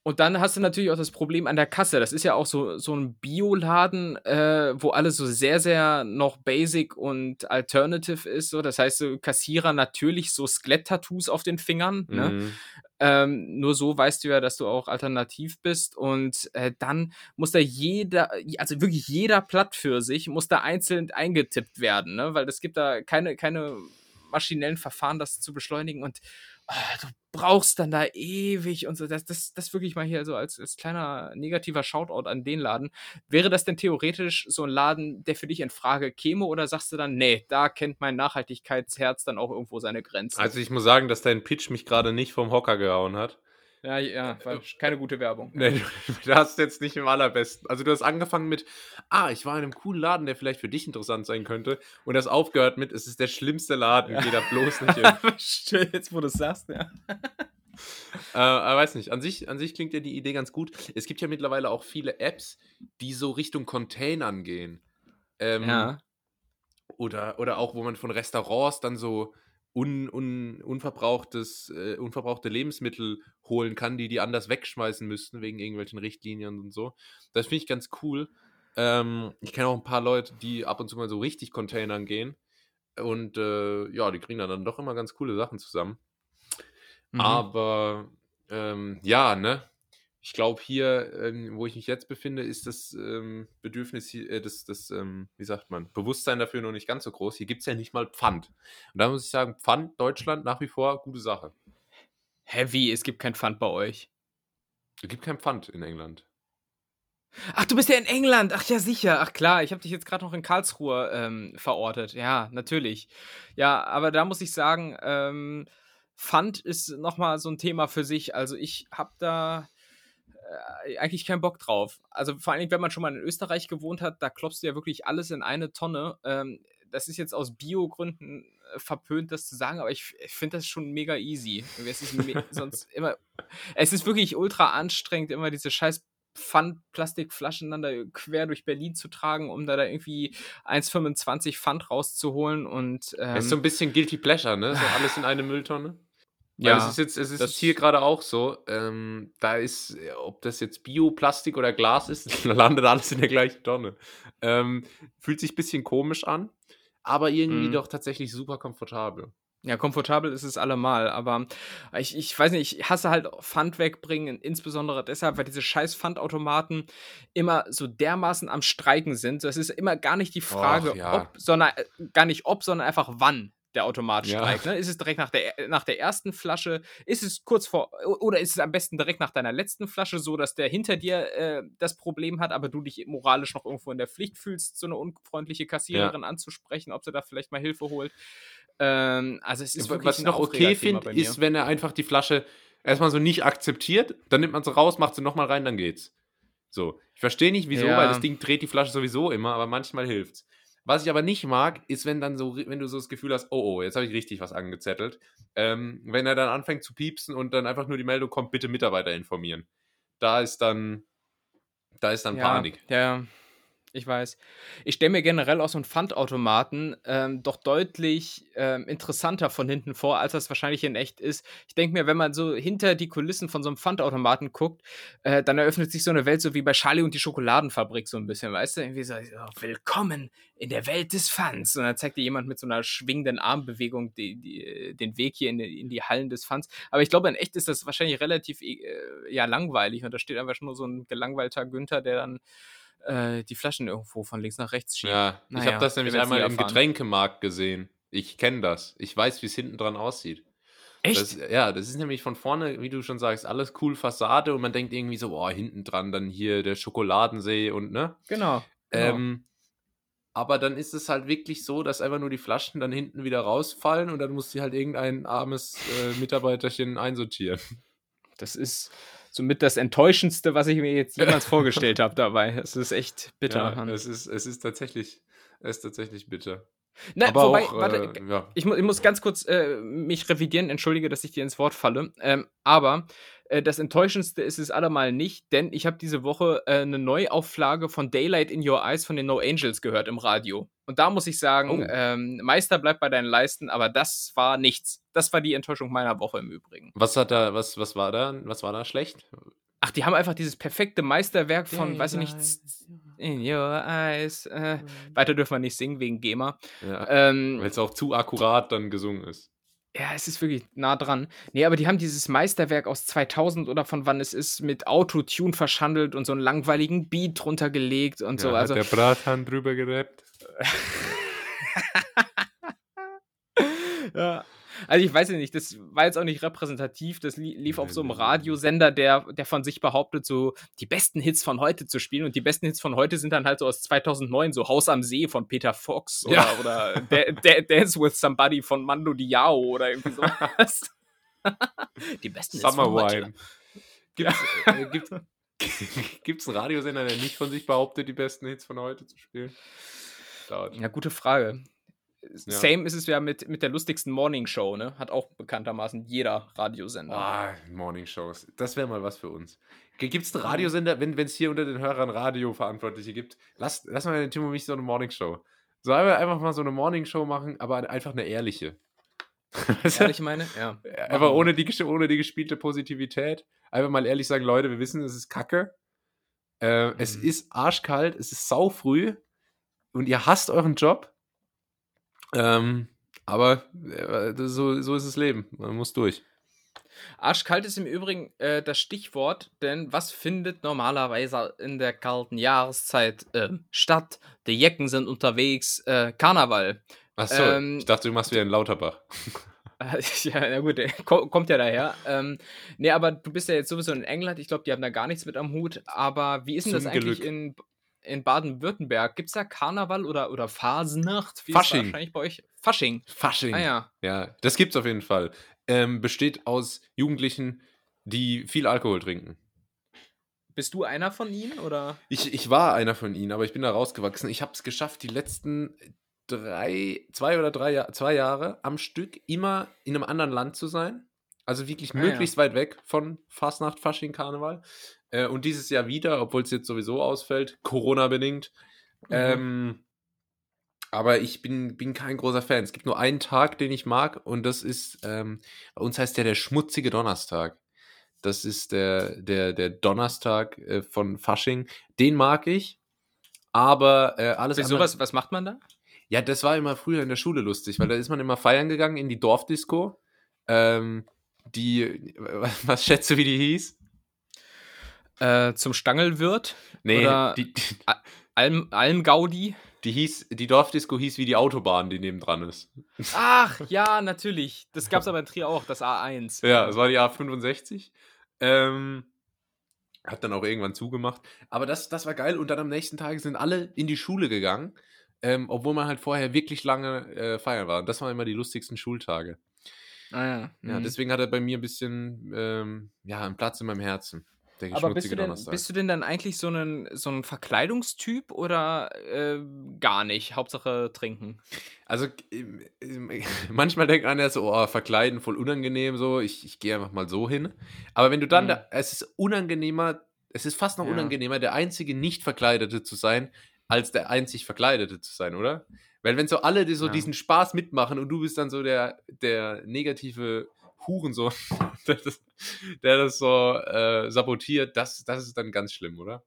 und dann hast du natürlich auch das Problem an der Kasse. Das ist ja auch so, so ein Bioladen, äh, wo alles so sehr, sehr noch basic und alternative ist. So. Das heißt, so Kassierer natürlich so Skelett-Tattoos auf den Fingern. Ne? Mhm. Ähm, nur so weißt du ja, dass du auch alternativ bist. Und äh, dann muss da jeder, also wirklich jeder Platt für sich, muss da einzeln eingetippt werden, ne? Weil es gibt da keine, keine maschinellen Verfahren, das zu beschleunigen. Und du brauchst dann da ewig und so. Das, das, das wirklich mal hier so als, als kleiner negativer Shoutout an den Laden. Wäre das denn theoretisch so ein Laden, der für dich in Frage käme? Oder sagst du dann, nee, da kennt mein Nachhaltigkeitsherz dann auch irgendwo seine Grenzen? Also ich muss sagen, dass dein Pitch mich gerade nicht vom Hocker gehauen hat. Ja, ja, war keine gute Werbung. Nee, [LAUGHS] du, hast jetzt nicht im allerbesten. Also du hast angefangen mit, ah, ich war in einem coolen Laden, der vielleicht für dich interessant sein könnte. Und das aufgehört mit, es ist der schlimmste Laden, Ja. da bloß nicht hin. [LAUGHS] Jetzt, wo du es sagst, ja. [LAUGHS] äh, weiß nicht, an sich, an sich klingt ja die Idee ganz gut. Es gibt ja mittlerweile auch viele Apps, die so Richtung Containern gehen. Ähm, Ja. Oder, oder auch, wo man von Restaurants dann so un, un, unverbrauchtes, äh, unverbrauchte Lebensmittel holen kann, die die anders wegschmeißen müssten, wegen irgendwelchen Richtlinien und so. Das finde ich ganz cool. Ähm, ich kenne auch ein paar Leute, die ab und zu mal so richtig Containern gehen. Und äh, ja, die kriegen dann, dann doch immer ganz coole Sachen zusammen. Mhm. Aber ähm, ja, ne? Ich glaube, hier, ähm, wo ich mich jetzt befinde, ist das ähm, Bedürfnis, äh, das, das ähm, wie sagt man, Bewusstsein dafür noch nicht ganz so groß. Hier gibt es ja nicht mal Pfand. Und da muss ich sagen, Pfand, Deutschland nach wie vor gute Sache. Heavy, es gibt kein Pfand bei euch. Es gibt kein Pfand in England. Ach, du bist ja in England. Ach ja, sicher. Ach klar, ich habe dich jetzt gerade noch in Karlsruhe ähm, verortet. Ja, natürlich. Ja, aber da muss ich sagen, ähm, Pfand ist nochmal so ein Thema für sich. Also ich habe da eigentlich keinen Bock drauf. Also vor allem, wenn man schon mal in Österreich gewohnt hat, da klopfst du ja wirklich alles in eine Tonne. Ähm, das ist jetzt aus Bio-Gründen äh, verpönt, das zu sagen, aber ich, ich finde das schon mega easy. Es ist me [LAUGHS] sonst immer, es ist wirklich ultra anstrengend, immer diese scheiß Pfand-Plastikflaschen dann da quer durch Berlin zu tragen, um da, da irgendwie 1,25 Pfand rauszuholen und ähm, Es ist so ein bisschen Guilty Pleasure, ne? So alles in eine Mülltonne. Weil ja, es ist jetzt, es ist hier gerade auch so, ähm, da ist, äh, ob das jetzt Bio, Plastik oder Glas ist, [LAUGHS] landet alles in der gleichen Tonne. Ähm, fühlt sich ein bisschen komisch an, aber irgendwie Mhm. doch tatsächlich super komfortabel. Ja, komfortabel ist es allemal, aber ich, ich weiß nicht, ich hasse halt Pfand wegbringen, insbesondere deshalb, weil diese scheiß Pfandautomaten immer so dermaßen am Streiken sind. Das ist immer gar nicht die Frage, Och, ja. ob, sondern äh, gar nicht ob, sondern einfach wann der Automat Ja. streikt. Ne? Ist es direkt nach der, nach der ersten Flasche? Ist es kurz vor, oder ist es am besten direkt nach deiner letzten Flasche, so dass der hinter dir äh, das Problem hat, aber du dich moralisch noch irgendwo in der Pflicht fühlst, so eine unfreundliche Kassiererin anzusprechen, ob sie da vielleicht mal Hilfe holt? Ähm, also es ist wirklich Was ich noch okay finde, ist, wenn er einfach die Flasche erstmal so nicht akzeptiert, dann nimmt man sie raus, macht sie nochmal rein, dann geht's. So. Ich verstehe nicht, wieso, Ja. weil das Ding dreht die Flasche sowieso immer, aber manchmal hilft's. Was ich aber nicht mag, ist, wenn dann so, wenn du so das Gefühl hast, oh, oh, jetzt habe ich richtig was angezettelt. Ähm, wenn er dann anfängt zu piepsen und dann einfach nur die Meldung kommt, bitte Mitarbeiter informieren. da ist dann, da ist dann Ja, Panik. ja, ja. Ich weiß. Ich stelle mir generell auch so 'n Pfandautomaten, ähm, doch deutlich, ähm, interessanter von hinten vor, als das wahrscheinlich in echt ist. Ich denke mir, wenn man so hinter die Kulissen von so 'nem Pfandautomaten guckt, äh, dann eröffnet sich so 'ne Welt, so wie bei Charlie und die Schokoladenfabrik so 'n bisschen, weißt du? Irgendwie so: „Oh, willkommen in der Welt des Pfands.“ Und dann zeigt dir jemand mit so 'ner schwingenden Armbewegung die die äh, den Weg hier in die in die Hallen des Pfands. Aber ich glaube, in echt ist das wahrscheinlich relativ, äh, ja, langweilig und da steht einfach nur so 'n gelangweilter Günther, der dann, äh, die Flaschen irgendwo von links nach rechts schiebt. Ja, Na ich habe das nämlich einmal im. Getränkemarkt gesehen. Ich kenne das. Ich weiß, wie's hinten dran aussieht. Echt? Das ja, das ist nämlich von vorne, wie du schon sagst, alles cool Fassade und man denkt irgendwie so: „Boah, hinten dran dann hier der Schokoladensee“ und ne? Genau, genau. Ähm, aber dann ist es halt wirklich so, dass einfach nur die Flaschen dann hinten wieder rausfallen und dann muss die halt irgendein armes, äh, Mitarbeiterchen einsortieren. Das ist somit das Enttäuschendste, was ich mir jetzt [LAUGHS] jemals vorgestellt habe dabei. Es ist echt bitter, Ja, es ist es ist tatsächlich es ist tatsächlich bitter. Ne, Aber wobei, auch, warte, äh, ja. ich mu ich muss ganz kurz, äh, mich revidieren, entschuldige, dass ich dir ins Wort falle. Ähm, aber, äh, das Enttäuschendste ist es allemal nicht, denn ich habe diese Woche, äh, 'ne Neuauflage von „Daylight in Your Eyes“ von den No Angels gehört im Radio. Und da muss ich sagen, Oh. ähm, Meister bleibt bei deinen Leisten, aber das war nichts. Das war die Enttäuschung meiner Woche im Übrigen. Was hat da was was war da was war da schlecht? Ach, die haben einfach dieses perfekte Meisterwerk von, weiß ich nicht, in your eyes, äh, weiter dürfen wir nicht singen wegen GEMA. Ja, Ähm, weil's auch zu akkurat dann gesungen ist. Ja, es ist wirklich nah dran. Ne, aber die haben dieses Meisterwerk aus 2000 oder von wann es ist, mit Autotune verschandelt und so 'n langweiligen Beat drunter gelegt und so. Ja, Also hat der Bratan drüber gerappt? [LAUGHS] Ja. Also, ich weiß ja nicht, das war jetzt auch nicht repräsentativ. Das lie lief auf so 'nem ne, ne. Radiosender, der der von sich behauptet, so die besten Hits von heute zu spielen. Und die besten Hits von heute sind dann halt so aus 2009, so „Haus am See“ von Peter Fox oder Ja. oder „Da Da Dance with Somebody“ von Mando Diao oder irgendwie so was. [LAUGHS] Die besten Hits Summer von heute. Wine. Gibt's äh, gibt's [LAUGHS] gibt's 'n Radiosender, der nicht von sich behauptet, die besten Hits von heute zu spielen? Dauert. Ja, gute Frage. Ja. Same ist es ja mit mit der lustigsten Morningshow, ne? Hat auch bekanntermaßen jeder Radiosender. Ah, Morningshows. Das wäre mal was für uns. G gibt's 'n Mhm. Radiosender, wenn wenn's hier unter den Hörern Radioverantwortliche gibt, lasst lass mal den Tim und mich so 'ne Morningshow. Sollen wir einfach mal so 'ne Morningshow machen, aber einfach 'ne ehrliche. [LAUGHS] Ehrlich meine? Ja. Äh, einfach ohne die ohne die gespielte Positivität. Einfach mal ehrlich sagen: „Leute, wir wissen, es ist Kacke. Äh, es Mhm. ist arschkalt, es ist saufrüh und ihr hasst euren Job.“ Ähm, aber, äh, das so so ist das Leben. Man muss durch. Arschkalt ist im Übrigen, äh, das Stichwort, denn was findet normalerweise in der kalten Jahreszeit, ähm, statt? Die Jecken sind unterwegs, äh, Karneval. Ach so, Ähm, ich dachte, du machst wieder in Lauterbach. Äh, [LAUGHS] ja, na gut, kommt ja daher. Ähm, ne, aber du bist ja jetzt sowieso in England. Ich glaube, die haben da gar nichts mit am Hut. Aber wie ist denn das Zum eigentlich Glück. in in Baden-Württemberg? Gibt's da Karneval oder oder Fasnacht? Wie Fasching. wahrscheinlich bei euch? Fasching. Fasching. Ah ja. Ja, das gibt's auf jeden Fall. Ähm, besteht aus Jugendlichen, die viel Alkohol trinken. Bist du einer von ihnen oder? Ich ich war einer von ihnen, aber ich bin da rausgewachsen. Ich habe es geschafft, die letzten 3 2 oder 3 Jahr 2 Jahre am Stück immer in 'nem anderen Land zu sein. Also, wirklich Ah ja. möglichst weit weg von Fasnacht, Fasching, Karneval. Äh, und dieses Jahr wieder, obwohl's jetzt sowieso ausfällt, Corona-bedingt. Mhm. Ähm, aber ich bin bin kein großer Fan. Es gibt nur einen Tag, den ich mag und das ist, ähm bei uns heißt der der schmutzige Donnerstag. Das ist der der der Donnerstag, äh, von Fasching. Den mag ich, aber, äh, alles Wieso, andere was was macht man da? ja, das war immer früher in der Schule lustig, weil da ist man immer feiern gegangen in die Dorfdisco. Ähm, die wa [LAUGHS] was schätzt du, wie die hieß? Äh, zum Stangelwirt Ne, oder die die Alm Almgaudi? die hieß die Dorfdisco hieß wie die Autobahn, die nebendran ist. Ach, ja, [LAUGHS] natürlich. Das gab's aber in Trier auch, das A1. Ja, das war die A65. Ähm, hat dann auch irgendwann zugemacht. Aber das das war geil und dann am nächsten Tag sind alle in die Schule gegangen, ähm, obwohl man halt vorher wirklich lange, äh, feiern war. Und das waren immer die lustigsten Schultage. Ah ja. Ja, Mhm. deswegen hat er bei mir 'n bisschen, ähm, ja, 'n Platz in meinem Herzen, der Aber bist du denn Donnerstag. bist du denn dann eigentlich so 'nen so 'n Verkleidungstyp oder, äh, gar nicht, Hauptsache trinken? Also, [LAUGHS] manchmal denkt ja so: „Oh, verkleiden voll unangenehm so, ich ich gehe einfach mal so hin.“ Aber wenn du dann Mhm. da es ist unangenehmer, Es ist fast noch Ja. unangenehmer, der einzige Nicht-Verkleidete zu sein, als der einzig Verkleidete zu sein, oder? Weil wenn so alle die so Ja. diesen Spaß mitmachen und du bist dann so der, der negative Hurensohn, [LAUGHS] der das, der das so äh, sabotiert, das, das ist dann ganz schlimm, oder?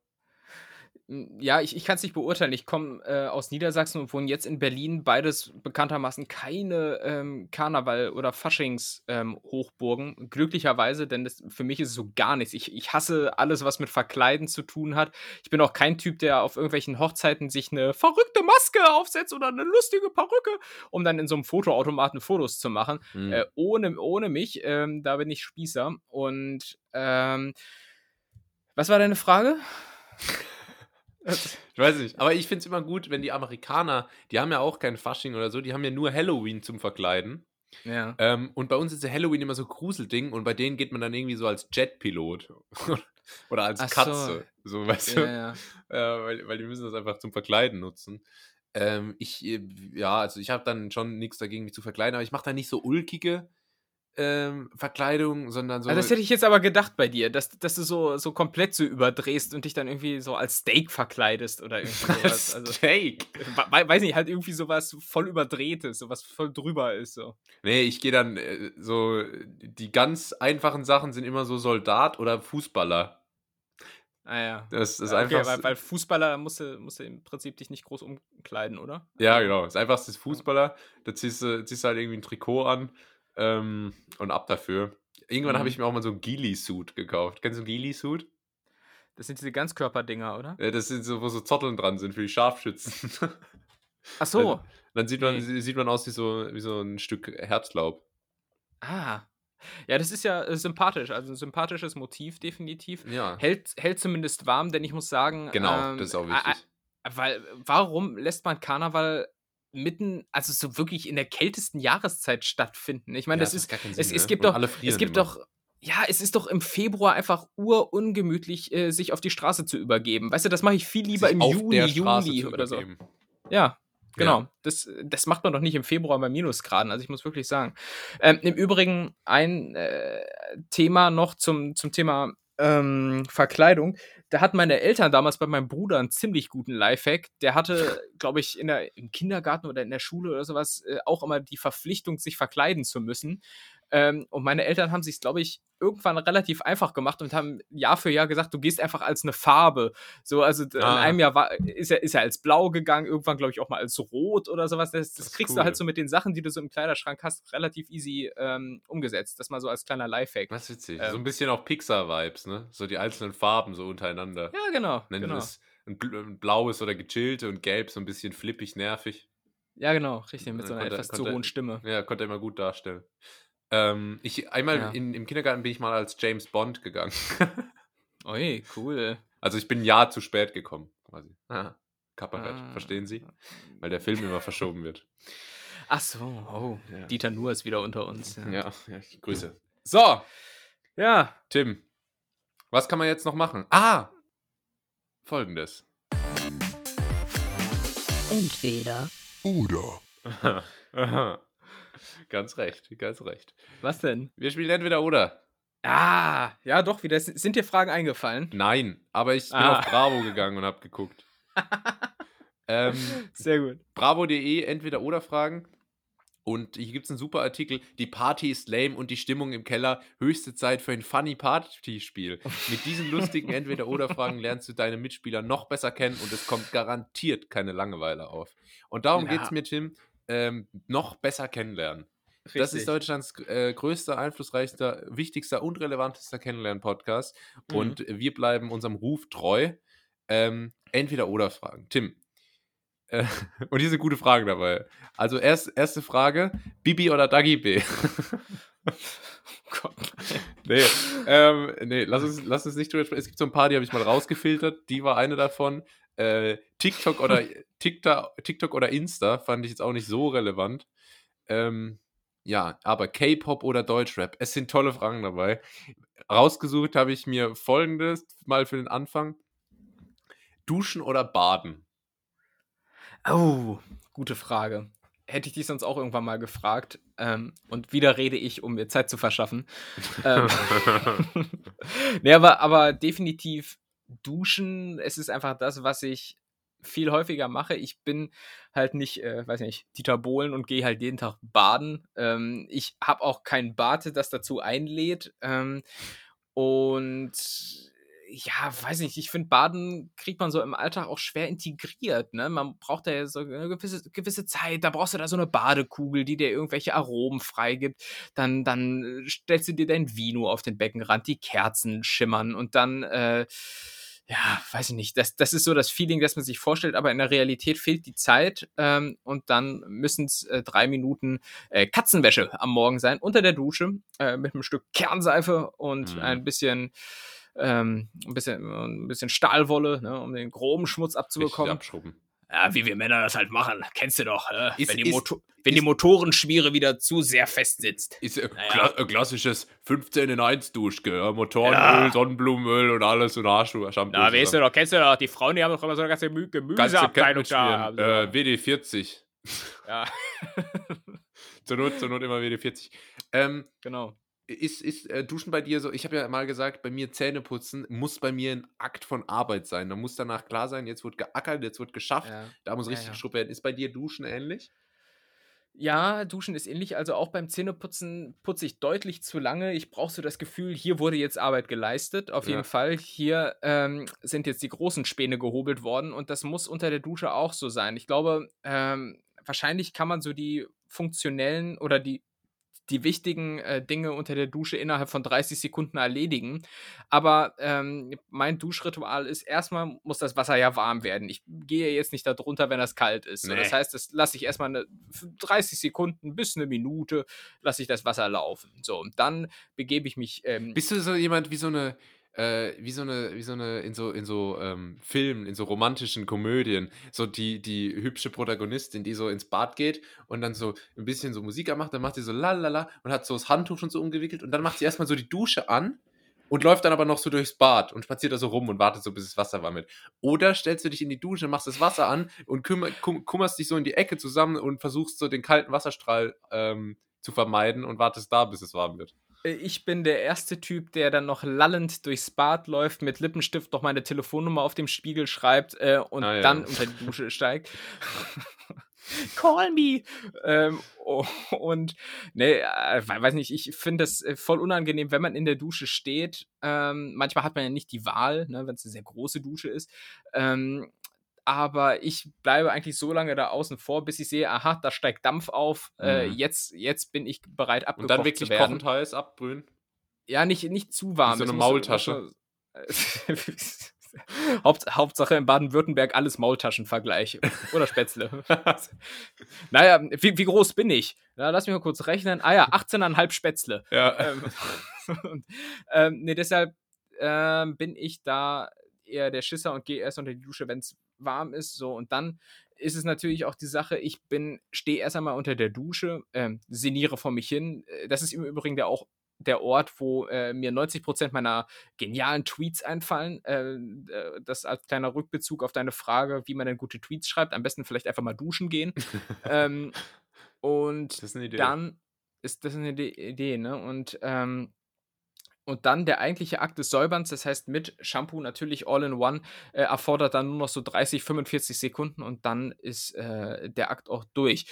Mm, Ja, ich, ich kann es nicht beurteilen. Ich komme äh, aus Niedersachsen und wohne jetzt in Berlin. Beides bekanntermaßen keine ähm, Karneval- oder Faschings-Hochburgen. Glücklicherweise, denn das, für mich ist es so gar nichts. Ich, ich hasse alles, was mit Verkleiden zu tun hat. Ich bin auch kein Typ, der auf irgendwelchen Hochzeiten sich eine verrückte Maske aufsetzt oder eine lustige Perücke, um dann in so einem Fotoautomaten Fotos zu machen. Hm. Äh, ohne, ohne mich, ähm, da bin ich Spießer. Und ähm, was war deine Frage? [LAUGHS] Ich weiß nicht, aber ich finde es immer gut, wenn die Amerikaner, die haben ja auch kein Fasching oder so, die haben ja nur Halloween zum Verkleiden. ja. Ähm, und bei uns ist ja Halloween immer so Gruselding und bei denen geht man dann irgendwie so als Jetpilot [LAUGHS] oder als Ach so. Katze. So, weißt du? Ja, ja. äh, weil, weil die müssen das einfach zum Verkleiden nutzen. Ähm, ich, äh, ja, also ich habe dann schon nichts dagegen, mich zu verkleiden, aber ich mache da nicht so ulkige ähm, Verkleidung, sondern so. Also das hätte ich jetzt aber gedacht bei dir, dass, dass du so, so komplett so überdrehst und dich dann irgendwie so als Steak verkleidest oder [LAUGHS] irgendwie sowas. Also, Steak. we- weiß nicht, halt irgendwie sowas voll überdrehtes, sowas voll drüber ist so. Nee, ich gehe dann äh, so, die ganz einfachen Sachen sind immer so Soldat oder Fußballer. Ah ja. Das ist Ja, okay, einfach. weil, weil Fußballer musst du, musst du im Prinzip dich nicht groß umkleiden, oder? Ja, genau. Das einfachste ist Fußballer. Da ziehst du, ziehst du halt irgendwie ein Trikot an ähm, und ab dafür. Irgendwann Mhm. habe ich mir auch mal so ein Ghillie-Suit gekauft. Kennst du einen Ghillie-Suit? Das sind diese Ganzkörperdinger, oder? Äh, Das sind so, wo so Zotteln dran sind für die Scharfschützen. Ach [LAUGHS] so. Dann sieht man, Nee. sie- sieht man aus wie so, wie so ein Stück Herzlaub. Ah. Ja, das ist ja äh, sympathisch, also ein sympathisches Motiv definitiv. Ja, Hält, hält zumindest warm, denn ich muss sagen, genau, ähm, das ist auch wichtig. Weil, warum lässt man Karneval mitten, also so wirklich in der kältesten Jahreszeit stattfinden? Ich meine, Ja, das macht ist, keinen es, Sinn, es ne? gibt Und doch, alle es gibt immer. doch, ja, es ist doch im Februar einfach urungemütlich, äh, sich auf die Straße zu übergeben. Weißt du, das mache ich viel lieber Sich im Juni, Juli oder so. Ja, genau. Das, das macht man doch nicht im Februar bei Minusgraden. Also ich muss wirklich sagen. Ähm, Im Übrigen ein äh, Thema noch zum, zum Thema ähm, Verkleidung. Da hatten meine Eltern damals bei meinem Bruder einen ziemlich guten Lifehack. Der hatte, [LAUGHS] glaube ich, in der, im Kindergarten oder in der Schule oder sowas äh, auch immer die Verpflichtung, sich verkleiden zu müssen. Ähm, und meine Eltern haben sich, glaube ich, irgendwann relativ einfach gemacht und haben Jahr für Jahr gesagt, du gehst einfach als eine Farbe. So, also d- in Ah. einem Jahr war, ist, er, ist er als blau gegangen, irgendwann, glaube ich, auch mal als rot oder sowas. Das, das, Das kriegst cool. du halt so mit den Sachen, die du so im Kleiderschrank hast, relativ easy ähm, umgesetzt. Das mal so als kleiner Lifehack. Das ist witzig. Ähm. so ein bisschen auch Pixar-Vibes, ne? So die einzelnen Farben so untereinander. Ja, genau. Nennen genau. ein, bl ein blaues oder gechillte und gelb so ein bisschen flippig, nervig. Ja, genau, richtig, mit Äh, so einer konnte- etwas zu konnte- hohen Stimme. Ja, konnte er immer gut darstellen. Ähm, ich, einmal Ja. in, im Kindergarten bin ich mal als James Bond gegangen. [LAUGHS] Ui, cool. also ich bin ein Jahr zu spät gekommen, quasi. Ah, Kabarett, Ah. verstehen Sie? Weil der Film immer verschoben wird. Ach so, oh, Ja. Dieter Nuhr ist wieder unter uns. Ja, ja ich grüße. So, ja. Tim. Was kann man jetzt noch machen? Ah! Folgendes. Entweder Oder. Aha. [LAUGHS] ganz recht, ganz recht. Was denn? Wir spielen entweder oder. Ah, ja, doch, wieder. Sind dir Fragen eingefallen? Nein, aber ich bin Ah. auf Bravo gegangen und habe geguckt. [LAUGHS] ähm, Sehr gut. bravo.de entweder oder Fragen. Und hier gibt es einen super Artikel. Die Party ist lame und die Stimmung im Keller. Höchste Zeit für ein funny Partyspiel. Mit diesen lustigen [LAUGHS] entweder oder Fragen lernst du deine Mitspieler noch besser kennen und es kommt garantiert keine Langeweile auf. Und darum Ja. geht es mir, Tim, ähm, noch besser kennenlernen. Das Richtig. ist Deutschlands äh, größter, einflussreichster, wichtigster und relevantester Kennenlernen-Podcast. Mhm. Und wir bleiben unserem Ruf treu. Ähm, entweder oder Fragen. Tim. Äh, [LAUGHS] und hier sind gute Fragen dabei. Also erst, erste Frage: Bibi oder Dagi B? [LAUGHS] Gott. nee, ähm, nee lass, uns, lass uns nicht drüber sprechen. Es gibt so ein paar, die habe ich mal rausgefiltert. Die war eine davon. Äh, TikTok, oder, [LAUGHS] TikTok, oder Insta fand ich jetzt auch nicht so relevant. Ähm, ja, aber K-Pop oder Deutschrap? Es sind tolle Fragen dabei. Rausgesucht habe ich mir folgendes mal für den Anfang: Duschen oder Baden? Oh, gute Frage. Hätte ich dich sonst auch irgendwann mal gefragt. Ähm, und wieder rede ich, um mir Zeit zu verschaffen. ähm, [LAUGHS] [LAUGHS] nee, aber, aber definitiv Duschen, es ist einfach das, was ich viel häufiger mache. Ich bin halt nicht, äh, weiß nicht, Dieter Bohlen und gehe halt jeden Tag baden. Ähm, ich habe auch kein Bad, das dazu einlädt. Ähm, und ja, weiß nicht, ich finde, Baden kriegt man so im Alltag auch schwer integriert. Ne? Man braucht da ja so eine gewisse, gewisse Zeit, da brauchst du da so eine Badekugel, die dir irgendwelche Aromen freigibt. Dann, dann stellst du dir dein Vino auf den Beckenrand, die Kerzen schimmern und dann, äh, ja, weiß ich nicht, das, das ist so das Feeling, das man sich vorstellt, aber in der Realität fehlt die Zeit ähm, und dann müssen es äh, drei Minuten äh, Katzenwäsche am Morgen sein, unter der Dusche, äh, mit einem Stück Kernseife und Mhm. ein bisschen ähm, ein bisschen, ein bisschen Stahlwolle, ne, um den groben Schmutz Richtig abzubekommen. abschrubben. Ja, wie wir Männer das halt machen, kennst du doch. Äh? Ist- wenn die, ist- Moto wenn die ist- Motorenschmiere wieder zu sehr fest sitzt. Ist ein, Naja. kla ein klassisches 15 in 1 Duschke. Ja? Motorenöl, Ja. Sonnenblumenöl und alles und Haarschuhe, Shampoo. Na, weißt du doch, kennst du doch, die Frauen, die haben doch immer so eine ganze Gemü Gemüseabteilung da. Äh, doch. WD40. ja, [LAUGHS] Zur Not, zur Not immer WD40. Ähm, genau. Ist ist äh, Duschen bei dir so? Ich habe ja mal gesagt, bei mir Zähne putzen muss bei mir ein Akt von Arbeit sein. Da muss danach klar sein, jetzt wird geackert, jetzt wird geschafft, Ja. da muss Ja, richtig ja. geschrubbt werden. Ist bei dir Duschen ähnlich? Ja, Duschen ist ähnlich. Also auch beim Zähneputzen putze ich deutlich zu lange. Ich brauche so das Gefühl, hier wurde jetzt Arbeit geleistet. Auf Ja. jeden Fall. Hier ähm, sind jetzt die großen Späne gehobelt worden und das muss unter der Dusche auch so sein. Ich glaube, ähm, wahrscheinlich kann man so die funktionellen oder die, die wichtigen äh, Dinge unter der Dusche innerhalb von 30 Sekunden erledigen. Aber ähm, mein Duschritual ist, erstmal muss das Wasser ja warm werden. Ich gehe jetzt nicht darunter, wenn das kalt ist. So, das Nee. heißt, das lasse ich erstmal eine, f- 30 Sekunden bis eine Minute, lasse ich das Wasser laufen. So, und dann begebe ich mich. Ähm, Bist du so jemand wie so eine, äh, wie so eine, wie so eine, in so, in so ähm, Filmen, in so romantischen Komödien, so die, die hübsche Protagonistin, die so ins Bad geht und dann so ein bisschen so Musik macht, dann macht sie so lalala und hat so das Handtuch schon so umgewickelt und dann macht sie erstmal so die Dusche an und läuft dann aber noch so durchs Bad und spaziert da so rum und wartet so, bis das Wasser warm wird. Oder stellst du dich in die Dusche, machst das Wasser an und kümmer, kum, kummerst dich so in die Ecke zusammen und versuchst so den kalten Wasserstrahl ähm, zu vermeiden und wartest da, bis es warm wird. Äh, Ich bin der erste Typ, der dann noch lallend durchs Bad läuft, mit Lippenstift noch meine Telefonnummer auf dem Spiegel schreibt äh, und Ah, ja. dann unter die Dusche steigt. [LAUGHS] Call me! Ähm, oh, und ne, äh, we- weiß nicht, ich finde das äh, voll unangenehm, wenn man in der Dusche steht. Ähm, manchmal hat man ja nicht die Wahl, ne, wenn es eine sehr große Dusche ist. Ähm, aber ich bleibe eigentlich so lange da außen vor, bis ich sehe, aha, da steigt Dampf auf. Äh, Mhm. jetzt, jetzt bin ich bereit, Und abgekocht dann zu wirklich werden. kochend heiß abbrühen. Ja, nicht, nicht zu warm. so eine Maultasche. [LAUGHS] Haupt, Hauptsache in Baden-Württemberg alles Maultaschenvergleich. [LAUGHS] Oder Spätzle. [LAUGHS] naja, wie, wie groß bin ich? Na, lass mich mal kurz rechnen. Ah ja, 18,5 Spätzle. Ja. Ähm, und, ähm, nee, deshalb ähm, bin ich da eher der Schisser und gehe erst unter die Dusche, wenn es warm ist. So, und dann ist es natürlich auch die Sache, ich bin, stehe erst einmal unter der Dusche, ähm, sinniere vor mich hin. Äh, Das ist im Übrigen der auch der Ort, wo äh, mir 90% meiner genialen Tweets einfallen. Äh, äh, das als kleiner Rückbezug auf deine Frage, wie man denn gute Tweets schreibt. Am besten vielleicht einfach mal duschen gehen. [LAUGHS] ähm, und ist Idee. dann ist das eine Ide- Idee, ne? Und, ähm, und dann der eigentliche Akt des Säuberns, das heißt mit Shampoo natürlich all in one, äh, erfordert dann nur noch so 30, 45 Sekunden und dann ist äh, der Akt auch durch.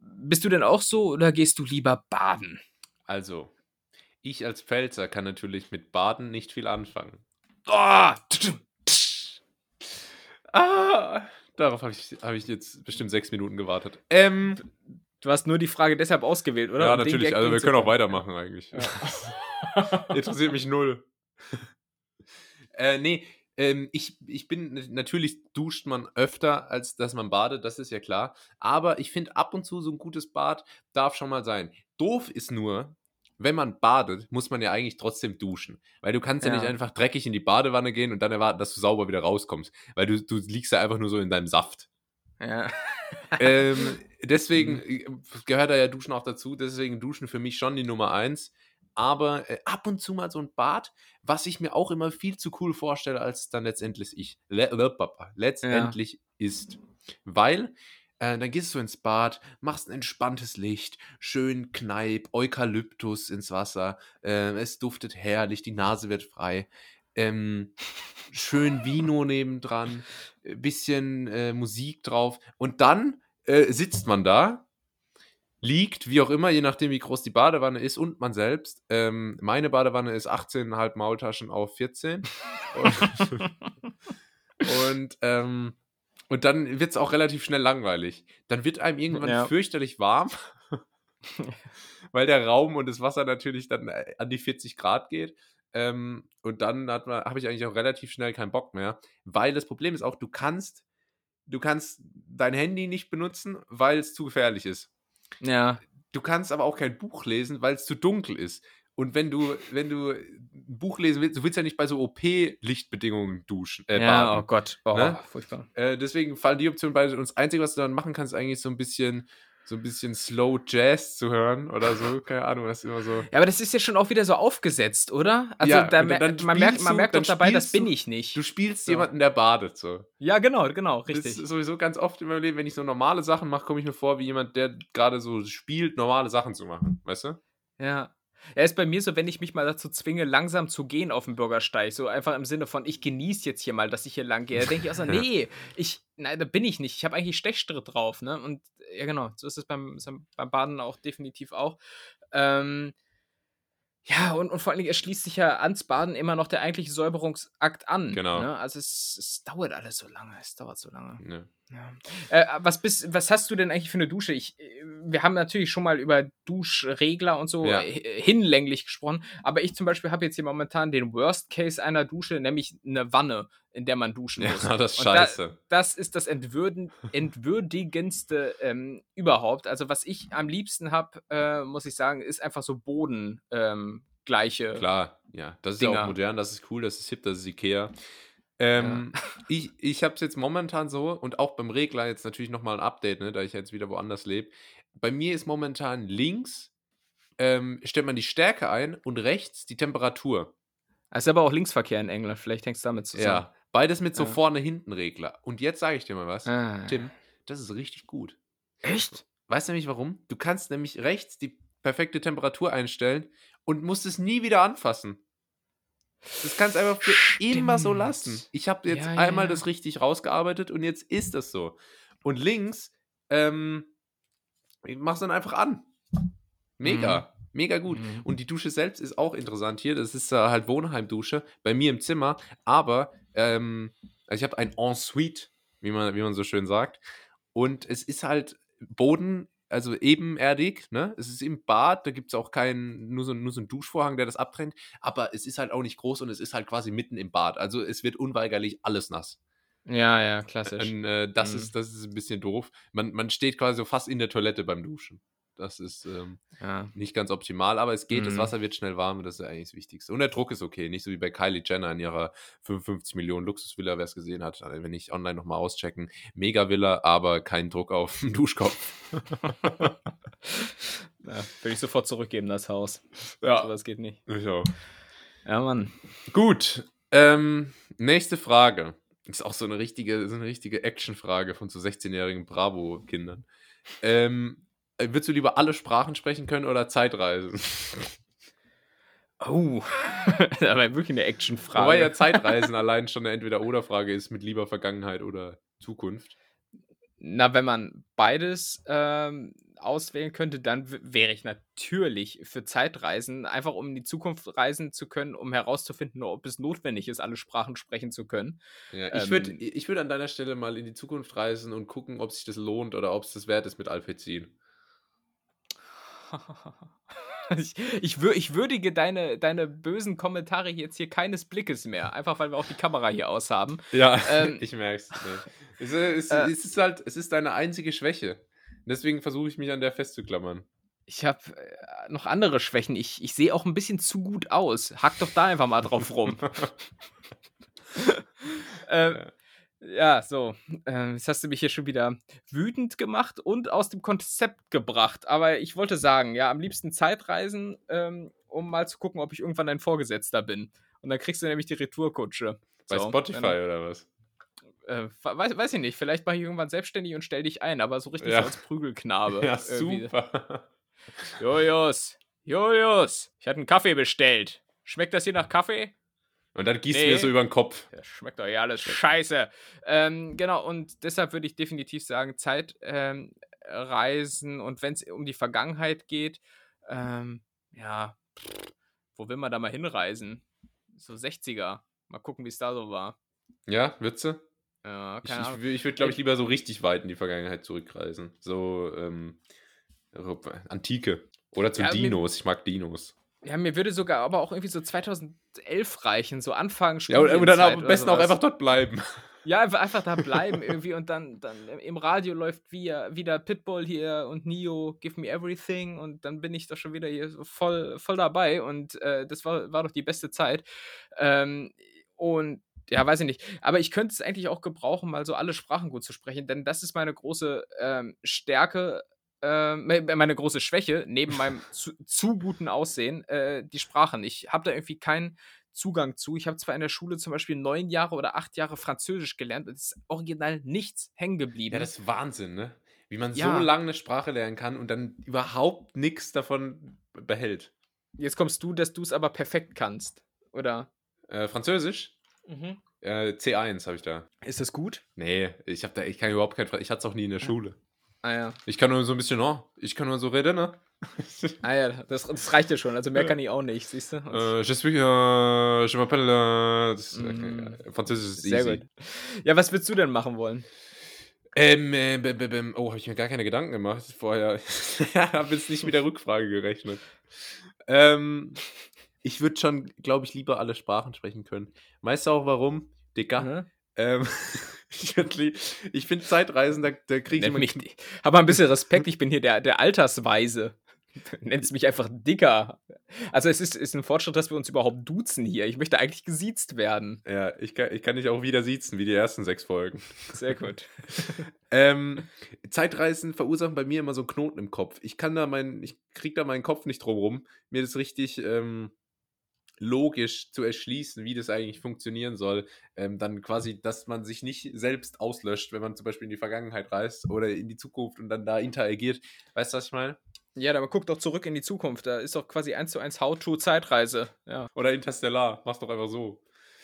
Bist du denn auch so oder gehst du lieber baden? Also, ich als Pfälzer kann natürlich mit Baden nicht viel anfangen. Oh, Ah, darauf habe ich, hab ich jetzt bestimmt sechs Minuten gewartet. Ähm, du hast nur die Frage deshalb ausgewählt, oder? ja, Um natürlich. Also, wir können auch weitermachen eigentlich. [LAUGHS] [LAUGHS] Interessiert mich null. [LAUGHS] äh, nee, ähm, ich, ich bin, natürlich duscht man öfter, als dass man badet, das ist ja klar. Aber ich finde, ab und zu so ein gutes Bad darf schon mal sein. Doof ist nur, wenn man badet, muss man ja eigentlich trotzdem duschen. Weil du kannst ja, Ja. nicht einfach dreckig in die Badewanne gehen und dann erwarten, dass du sauber wieder rauskommst. Weil du, du liegst ja einfach nur so in deinem Saft. Ja. ähm, deswegen Mhm. äh, gehört da ja Duschen auch dazu. Deswegen Duschen für mich schon die Nummer eins. Aber äh, ab und zu mal so ein Bad, was ich mir auch immer viel zu cool vorstelle, als dann letztendlich ich le le- letztendlich ist. Weil äh, dann gehst du ins Bad, machst ein entspanntes Licht, schön Kneip, Eukalyptus ins Wasser, äh, es duftet herrlich, die Nase wird frei. Ähm, schön Vino nebendran, äh, bisschen äh, Musik drauf und dann äh, sitzt man da, liegt, wie auch immer, je nachdem, wie groß die Badewanne ist und man selbst. Ähm, meine Badewanne ist 18,5 Maultaschen auf 14. [LAUGHS] und, und, ähm, und dann wird es auch relativ schnell langweilig. Dann wird einem irgendwann Ja. fürchterlich warm, [LAUGHS] weil der Raum und das Wasser natürlich dann äh, an die 40 Grad geht. Ähm, und dann habe ich eigentlich auch relativ schnell keinen Bock mehr, weil das Problem ist auch, du kannst, du kannst dein Handy nicht benutzen, weil es zu gefährlich ist. Ja. Du kannst aber auch kein Buch lesen, weil es zu dunkel ist. Und wenn du, wenn du ein Buch lesen willst, du willst ja nicht bei so OP-Lichtbedingungen duschen. Äh, ja, baden. oh Gott. Oh, Ne? furchtbar. Äh, deswegen fallen die Optionen beide. Und das Einzige, was du dann machen kannst, ist eigentlich so ein bisschen, so ein bisschen Slow Jazz zu hören oder so. Keine Ahnung, das ist immer so. Ja, aber das ist ja schon auch wieder so aufgesetzt, oder? Also Ja, da man merkt, man du- merkt dann doch dabei, das bin du- ich nicht. Du spielst So. jemanden, der badet so. ja, genau, genau, Das richtig. ist sowieso ganz oft in meinem Leben, wenn ich so normale Sachen mache, komme ich mir vor wie jemand, der gerade so spielt, normale Sachen zu machen. Weißt du? Ja. Ja, ist bei mir so, wenn ich mich mal dazu zwinge, langsam zu gehen auf dem Bürgersteig, so einfach im Sinne von, ich genieße jetzt hier mal, dass ich hier lang gehe, da denke ich auch so, [LAUGHS] nee, ich, nein, da bin ich nicht. Ich habe eigentlich Stechstritt drauf, ne? Und ja, genau, so ist es beim, beim Baden auch definitiv auch. Ähm, ja, und, und vor allen Dingen, es schließt sich ja ans Baden immer noch der eigentliche Säuberungsakt an. Genau. Ne? Also es, es dauert alles so lange, es dauert so lange. Ja. Ja. Äh, was, bist, was hast du denn eigentlich für eine Dusche? Ich, äh, wir haben natürlich schon mal über Duschregler und so Ja. äh, hinlänglich gesprochen, aber ich zum Beispiel habe jetzt hier momentan den Worst Case einer Dusche, nämlich eine Wanne, in der man duschen muss. ja, [LAUGHS] das ist Und da- scheiße. Das ist das Entwürden, [LAUGHS] entwürdigendste ähm, überhaupt. Also was ich am liebsten habe, äh, muss ich sagen, ist einfach so Boden ähm, gleiche. Klar, ja. Das ist ja Dinger. auch modern, das ist cool, das ist hip, das ist Ikea. Ähm, Ich, ich habe es jetzt momentan so und auch beim Regler jetzt natürlich nochmal ein Update, ne, da ich jetzt wieder woanders lebe. Bei mir ist momentan links, ähm, stellt man die Stärke ein und rechts die Temperatur. Es ist aber auch Linksverkehr in England, vielleicht hängt es damit zusammen. Ja. Beides mit so Ja. vorne-hinten-Regler. Und jetzt sage ich dir mal was, Ah. Tim, das ist richtig gut. Echt? Weißt du nämlich warum? Du kannst nämlich rechts die perfekte Temperatur einstellen und musst es nie wieder anfassen. Das kannst du einfach für immer so Stimmt. lassen. Ich habe jetzt Ja, einmal ja. das richtig rausgearbeitet und jetzt ist das so. Und links, ähm, ich mach's dann einfach an. Mega, mega gut. Mhm. Und die Dusche selbst ist auch interessant hier. Das ist äh, halt Wohnheimdusche bei mir im Zimmer. Aber ähm, also ich habe ein Ensuite, wie man, wie man so schön sagt. Und es ist halt Boden, also ebenerdig. Ne? Es ist im Bad, da gibt es auch keinen, nur so, nur so einen Duschvorhang, der das abtrennt. Aber es ist halt auch nicht groß und es ist halt quasi mitten im Bad. Also es wird unweigerlich alles nass. Ja, ja, klassisch. Und, äh, das, Mhm. ist, das ist ein bisschen doof. Man, man steht quasi so fast in der Toilette beim Duschen. Das ist ähm, ja. nicht ganz optimal, aber es geht. Das Mhm. Wasser wird schnell warm und das ist ja eigentlich das Wichtigste. Und der Druck ist okay. Nicht so wie bei Kylie Jenner in ihrer 55 Millionen Luxusvilla, wer es gesehen hat. Wenn ich online nochmal auschecken. Mega Villa, aber kein Druck auf den Duschkopf. [LAUGHS] ja, würde ich sofort zurückgeben, das Haus. Ja. Aber das geht nicht. Ich auch. Ja, Mann. Gut. Ähm, nächste Frage. Ist auch so eine richtige, so eine richtige Action-Frage von so 16-jährigen Bravo-Kindern. Ähm, äh, würdest du lieber alle Sprachen sprechen können oder Zeitreisen? [LAUGHS] Oh. [LAUGHS] aber wirklich eine Actionfrage. Wobei ja [LAUGHS] Zeitreisen allein schon eine Entweder-Oder-Frage ist mit lieber Vergangenheit oder Zukunft. Na, wenn man beides ähm, auswählen könnte, dann wäre ich natürlich für Zeitreisen, einfach um in die Zukunft reisen zu können, um herauszufinden, ob es notwendig ist, alle Sprachen sprechen zu können. Ja, ich Ähm, würde ich würd an deiner Stelle mal in die Zukunft reisen und gucken, ob sich das lohnt oder ob es das wert ist mit Alpezin. [LAUGHS] ich, ich, wür, ich würdige deine, deine bösen Kommentare jetzt hier keines Blickes mehr, einfach weil wir auch die Kamera hier aushaben. Ja, Ähm, [LAUGHS] ich merk's. Nee. Es, äh, es, Äh. es ist halt, es ist deine einzige Schwäche. Deswegen versuche ich mich an der festzuklammern. Ich habe äh, noch andere Schwächen. Ich, ich sehe auch ein bisschen zu gut aus. Hack doch da einfach mal drauf rum. [LAUGHS] ähm, ja, so. Ähm, jetzt hast du mich hier schon wieder wütend gemacht und aus dem Konzept gebracht. Aber ich wollte sagen, ja, am liebsten Zeitreisen, ähm, um mal zu gucken, ob ich irgendwann dein Vorgesetzter bin. Und dann kriegst du nämlich die Retourkutsche. Bei So, Spotify dann- oder was? Äh, weiß, weiß ich nicht, vielleicht mache ich irgendwann selbstständig und stell dich ein, aber so richtig Ja. so als Prügelknabe. [LAUGHS] Ja, super. Julius, Julius, ich hatte einen Kaffee bestellt. Schmeckt das hier nach Kaffee? Und dann gießt Nee. mir so über den Kopf. Das schmeckt doch ja alles scheiße. Ähm, genau, und deshalb würde ich definitiv sagen, Zeitreisen ähm, und wenn es um die Vergangenheit geht, ähm, ja, wo will man da mal hinreisen? So 60er. Mal gucken, wie es da so war. Ja, Witze? Ja, Ich, keine ich, Ahnung. wür- ich würde, glaube ich, lieber so richtig weit in die Vergangenheit zurückreisen. So, ähm, Antike. Oder zu Ja, Dinos. Ich mag Dinos. Ja, mir würde sogar aber auch irgendwie so 2011 reichen, so Anfang Ja, und, dann am besten auch einfach dort bleiben. [LAUGHS] Ja, einfach, da bleiben irgendwie und dann, dann im Radio läuft wieder, wieder Pitbull hier und Neo, Give Me Everything und dann bin ich doch schon wieder hier voll, voll dabei und äh, das war, war doch die beste Zeit. Ähm, und ja, weiß ich nicht. Aber ich könnte es eigentlich auch gebrauchen, mal so alle Sprachen gut zu sprechen, denn das ist meine große ähm, Stärke, me- meine große Schwäche, neben meinem zu, zu guten Aussehen, äh, die Sprachen. Ich habe da irgendwie keinen Zugang zu. Ich habe zwar in der Schule zum Beispiel neun Jahre oder acht Jahre Französisch gelernt und es ist original nichts hängen geblieben. Ja, das ist Wahnsinn, ne? Wie man Ja. so lange eine Sprache lernen kann und dann überhaupt nichts davon behält. Jetzt kommst du, dass du es aber perfekt kannst, oder? Äh, Französisch? Äh, C1 habe ich da. Ist das gut? Nee, ich habe da, ich kann überhaupt kein Fra- Ich hatte es auch nie in der Schule. Ah ja. Ich kann nur so ein bisschen, oh, ich kann nur so reden, ne? [LAUGHS] Ah ja, das, das reicht ja schon. Also mehr kann ich auch nicht, siehst du? Äh, je suis, äh, je m'appelle, äh, das, äh, Mm. Französisch ist Sehr easy. gut. Ja, was würdest du denn machen wollen? Ähm, äh, b- b- oh, habe ich mir gar keine Gedanken gemacht vorher. [LAUGHS] habe jetzt nicht mit der Rückfrage gerechnet. Ähm, ich würde schon, glaube ich, lieber alle Sprachen sprechen können. Weißt du auch warum? Dicker. Mhm. Ähm, [LAUGHS] ich finde Zeitreisen, da, da kriege ich immer mich, hab mal ein bisschen Respekt, ich bin hier der, der Altersweise. [LAUGHS] Nennst mich einfach dicker. Also es ist, ist ein Fortschritt, dass wir uns überhaupt duzen hier. Ich möchte eigentlich gesiezt werden. Ja, ich kann, ich kann dich auch wieder siezen, wie die ersten sechs Folgen. Sehr gut. [LAUGHS] Ähm, Zeitreisen verursachen bei mir immer so einen Knoten im Kopf. Ich kann da meinen, ich krieg da meinen Kopf nicht drum rum, mir das richtig ähm, logisch zu erschließen, wie das eigentlich funktionieren soll. Ähm, dann quasi, dass man sich nicht selbst auslöscht, wenn man zum Beispiel in die Vergangenheit reist oder in die Zukunft und dann da interagiert. Weißt du, was ich meine? Ja, aber guck doch zurück in die Zukunft. Da ist doch quasi eins zu eins How-to-Zeitreise. Ja. Oder Interstellar, mach's doch einfach so.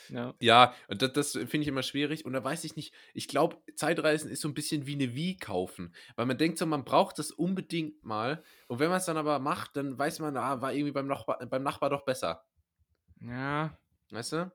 ja. Ja, und das, das finde ich immer schwierig. Und da weiß ich nicht, ich glaube, Zeitreisen ist so ein bisschen wie eine Wii kaufen. Weil man denkt so, man braucht das unbedingt mal. Und wenn man es dann aber macht, dann weiß man, ah, war irgendwie beim Nachbar, beim Nachbar doch besser. Ja. Weißt du?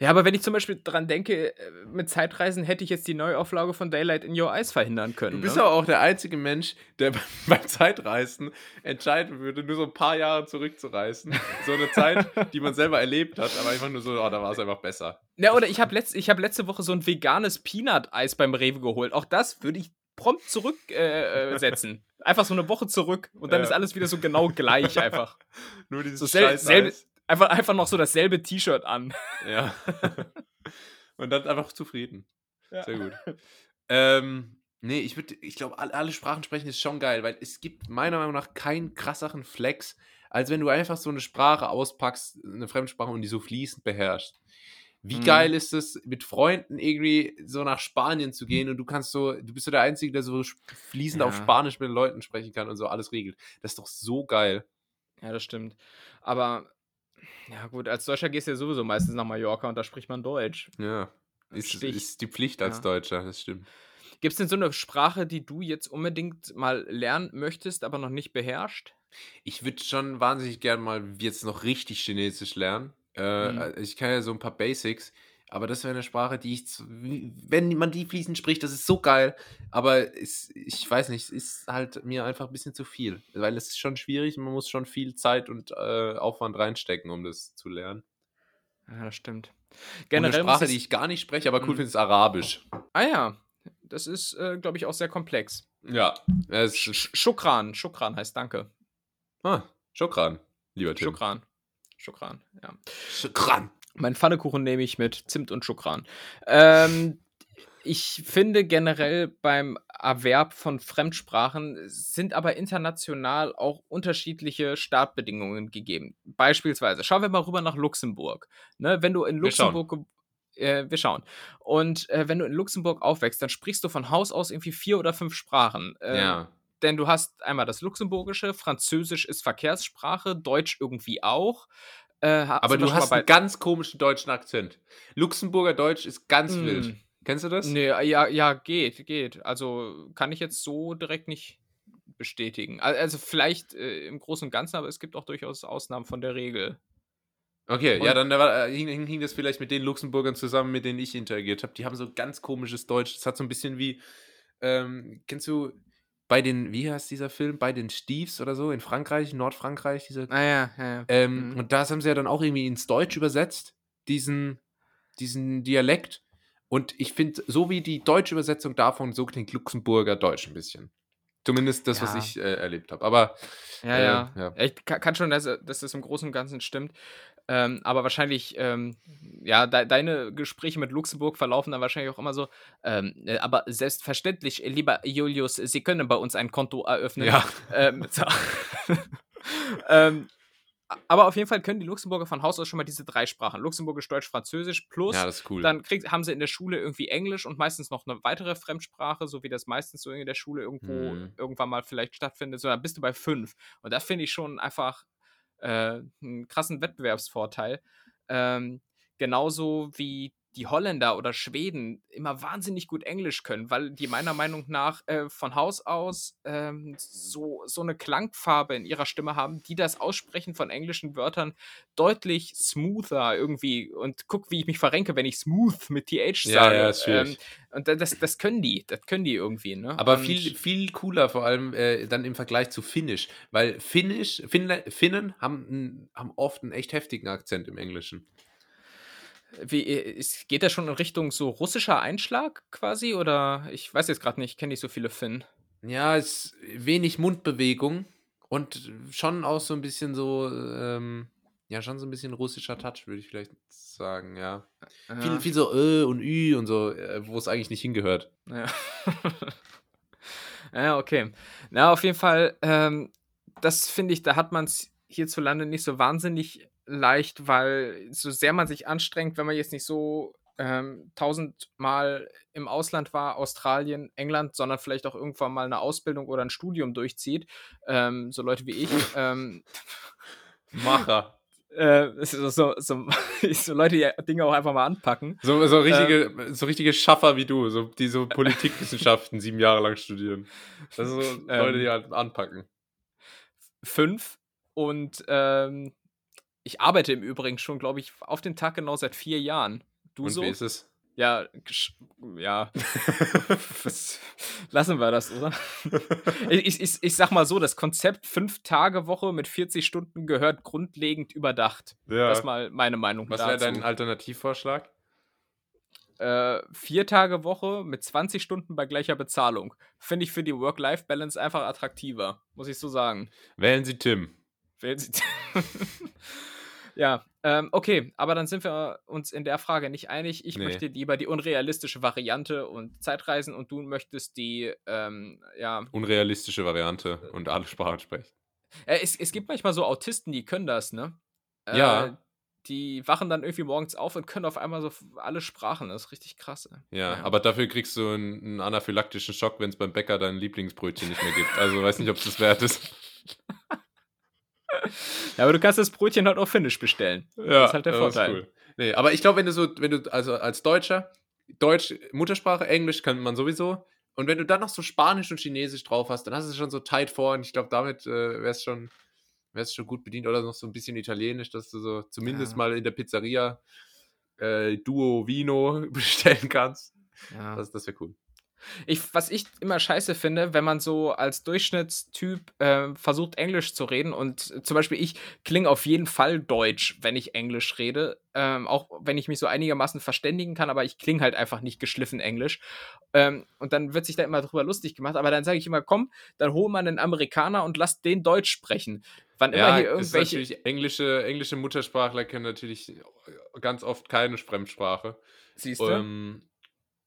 Ja, aber wenn ich zum Beispiel dran denke, äh, mit Zeitreisen hätte ich jetzt die Neuauflage von Daylight in Your Eyes verhindern können. Du bist ne? aber auch der einzige Mensch, der [LAUGHS] beim Zeitreisen entscheiden würde, nur so ein paar Jahre zurückzureisen. So eine Zeit, [LAUGHS] die man selber erlebt hat, aber einfach nur so, oh, da war es einfach besser. Ja, oder ich habe letzt, ich hab letzte Woche so ein veganes Peanut-Eis beim Rewe geholt. Auch das würde ich prompt zurücksetzen. Äh, setzen. einfach so eine Woche zurück und dann Ja. ist alles wieder so genau gleich [LAUGHS] einfach. Nur dieses So sel selbe. Einfach, einfach noch so dasselbe T-Shirt an. Ja. [LAUGHS] Und dann einfach zufrieden. Ja. Sehr gut. ähm, nee, ich würde, ich glaube, alle, Sprachen sprechen ist schon geil, weil es gibt meiner Meinung nach keinen krasseren Flex, als wenn du einfach so eine Sprache auspackst, eine Fremdsprache und die so fließend beherrschst. Wie Mhm. geil ist es, mit Freunden irgendwie so nach Spanien zu gehen und du kannst so, du bist so der Einzige, der so fließend auf Ja. Spanisch mit den Leuten sprechen kann und so alles regelt. Das ist doch so geil. Ja, das stimmt. Aber, ja gut, als Deutscher gehst du ja sowieso meistens nach Mallorca und da spricht man Deutsch. Ja. Ist, ist die Pflicht als Ja. Deutscher, das stimmt. Gibt es denn so eine Sprache, die du jetzt unbedingt mal lernen möchtest, aber noch nicht beherrscht? Ich würde schon wahnsinnig gern mal jetzt noch richtig Chinesisch lernen. Äh, Mhm. Ich kann ja so ein paar Basics, aber das wäre eine Sprache, die ich, wenn man die fließend spricht, das ist so geil. Aber es, ich weiß nicht, es ist halt mir einfach ein bisschen zu viel, weil es ist schon schwierig. Man muss schon viel Zeit und äh, Aufwand reinstecken, um das zu lernen. Ja, das stimmt. Und Generell eine Sprache, die ich gar nicht spreche, aber cool Mhm. finde, ist Arabisch. Ah ja, das ist, äh, glaube ich, auch sehr komplex. Ja, es Sch Schukran, Schukran heißt Danke. ah, Schokran, lieber Tim. Schukran. Schukran, ja. Schokran. Mein Pfannekuchen nehme ich mit Zimt und Schukran. Ähm, ich finde generell beim Erwerb von Fremdsprachen sind aber international auch unterschiedliche Startbedingungen gegeben. Beispielsweise, schauen wir mal rüber nach Luxemburg. Ne, wenn du in Wir schauen. Luxemburg. Äh, wir schauen. Und äh, wenn du in Luxemburg aufwächst, dann sprichst du von Haus aus irgendwie vier oder fünf Sprachen. Äh, Ja. denn du hast einmal das Luxemburgische, Französisch ist Verkehrssprache, Deutsch irgendwie auch. Äh, Aber du hast einen ganz komischen deutschen Akzent. Luxemburger Deutsch ist ganz Mm. wild. Kennst du das? Nee, ja, ja, geht, geht. Also kann ich jetzt so direkt nicht bestätigen. Al- Also vielleicht äh, im Großen und Ganzen, aber es gibt auch durchaus Ausnahmen von der Regel. Okay, ja, Und- dann war, äh, hing, hing, hing das vielleicht mit den Luxemburgern zusammen, mit denen ich interagiert habe. Die haben so ganz komisches Deutsch. Das hat so ein bisschen wie, ähm, kennst du bei den, wie heißt dieser Film? Bei den Steves oder so in Frankreich, Nordfrankreich, dieser. Ah ja, ja. ja. Ähm, Mhm. Und das haben sie ja dann auch irgendwie ins Deutsch übersetzt, diesen, diesen Dialekt. Und ich finde, so wie die deutsche Übersetzung davon, so klingt Luxemburger Deutsch ein bisschen. Zumindest das, was Ja. ich äh, erlebt habe. Aber Ja, Äh, ja. ja. Ich ka- kann schon, dass, dass das im Großen und Ganzen stimmt. Ähm, aber wahrscheinlich, ähm, ja, de deine Gespräche mit Luxemburg verlaufen dann wahrscheinlich auch immer so. Ähm, äh, aber selbstverständlich, lieber Julius, Sie können bei uns ein Konto eröffnen. ja, Ähm, [LAUGHS] so. [LAUGHS] ähm, aber auf jeden Fall können die Luxemburger von Haus aus schon mal diese drei Sprachen: Luxemburgisch, Deutsch, Französisch plus. ja, das ist cool. Dann krieg, haben sie in der Schule irgendwie Englisch und meistens noch eine weitere Fremdsprache, so wie das meistens so in der Schule irgendwo Mhm. irgendwann mal vielleicht stattfindet. So, dann bist du bei fünf. Und das finde ich schon einfach äh, einen krassen Wettbewerbsvorteil. Ähm, genauso wie die Holländer oder Schweden immer wahnsinnig gut Englisch können, weil die meiner Meinung nach äh, von Haus aus ähm, so, so eine Klangfarbe in ihrer Stimme haben, die das Aussprechen von englischen Wörtern deutlich smoother irgendwie und guck, wie ich mich verrenke, wenn ich smooth mit TH Ja, sage. ja, ist schwierig. Ähm, und da- das, das können die, das können die irgendwie, ne? Aber und, viel, viel cooler, vor allem äh, dann im Vergleich zu Finnisch. Weil Finnisch, Finnle, Finnen haben, haben oft einen echt heftigen Akzent im Englischen. Wie, äh, ist, geht das schon in Richtung so russischer Einschlag quasi? Oder ich weiß jetzt gerade nicht, ich kenne nicht so viele Finn. Ja, es wenig Mundbewegung und schon auch so ein bisschen so, ähm, ja, schon so ein bisschen russischer Touch, würde ich vielleicht sagen, ja. Viel, Ja, viel so Ö und Ü und so, äh, wo es eigentlich nicht hingehört. ja. [LAUGHS] ja, okay. Na, auf jeden Fall, ähm, das finde ich, da hat man es hierzulande nicht so wahnsinnig leicht, weil so sehr man sich anstrengt, wenn man jetzt nicht so ähm, tausendmal im Ausland war, Australien, England, sondern vielleicht auch irgendwann mal eine Ausbildung oder ein Studium durchzieht, ähm, so Leute wie ich, [LAUGHS] ähm, Macher. äh, so, so, so, [LAUGHS] so Leute, die Dinge auch einfach mal anpacken. So, so, richtige, so richtige Schaffer wie du, so, die so Politikwissenschaften sieben Jahre lang studieren. Das sind so Leute, die halt anpacken. Fünf und ähm, ich arbeite im Übrigen schon, glaube ich, auf den Tag genau seit vier Jahren. Du Und so? wie ist es? Ja, ja. [LAUGHS] Was- Lassen wir das, oder? ich, ich, ich sag mal so, das Konzept Fünf-Tage-Woche mit 40 Stunden gehört grundlegend überdacht. Ja. Das ist mal meine Meinung Was wäre dazu. dein Alternativvorschlag? äh, Vier-Tage-Woche mit 20 Stunden bei gleicher Bezahlung. Finde ich für die Work-Life-Balance einfach attraktiver, muss ich so sagen. Wählen Sie Tim. Wählen Sie- [LAUGHS] ja, ähm, okay, aber dann sind wir uns in der Frage nicht einig. Ich Nee. möchte lieber die unrealistische Variante und Zeitreisen und du möchtest die, ähm, ja. Unrealistische Variante und alle Sprachen sprechen. Äh, es, es gibt manchmal so Autisten, die können das, ne? Äh, Ja. Die wachen dann irgendwie morgens auf und können auf einmal so alle Sprachen. Das ist richtig krass. Ja, Ja. aber dafür kriegst du einen, einen anaphylaktischen Schock, wenn es beim Bäcker dein Lieblingsbrötchen nicht mehr gibt. Also weiß nicht, ob es das wert ist. Ja, aber du kannst das Brötchen halt auf Finnisch bestellen. Ja, ist halt der Vorteil. Nee, aber ich glaube, wenn du so, wenn du, also als Deutscher, Deutsch, Muttersprache, Englisch kann man sowieso. Und wenn du dann noch so Spanisch und Chinesisch drauf hast, dann hast du es schon so tight vor und ich glaube, damit äh, wär's schon, wär's schon gut bedient. Oder noch so ein bisschen Italienisch, dass du so zumindest Ja. mal in der Pizzeria äh, Duo Vino [LAUGHS] bestellen kannst. Ja. Das, das wäre cool. Ich, was ich immer scheiße finde, wenn man so als Durchschnittstyp ähm, versucht, Englisch zu reden und äh, zum Beispiel ich klinge auf jeden Fall Deutsch, wenn ich Englisch rede, ähm, auch wenn ich mich so einigermaßen verständigen kann, aber ich klinge halt einfach nicht geschliffen Englisch. Ähm, und dann wird sich da immer drüber lustig gemacht, aber dann sage ich immer, komm, dann hol mal einen Amerikaner und lass den Deutsch sprechen. Wann immer Ja, hier ist irgendwelche. natürlich englische, englische Muttersprachler können natürlich ganz oft keine Fremdsprache. Siehst du? Ähm,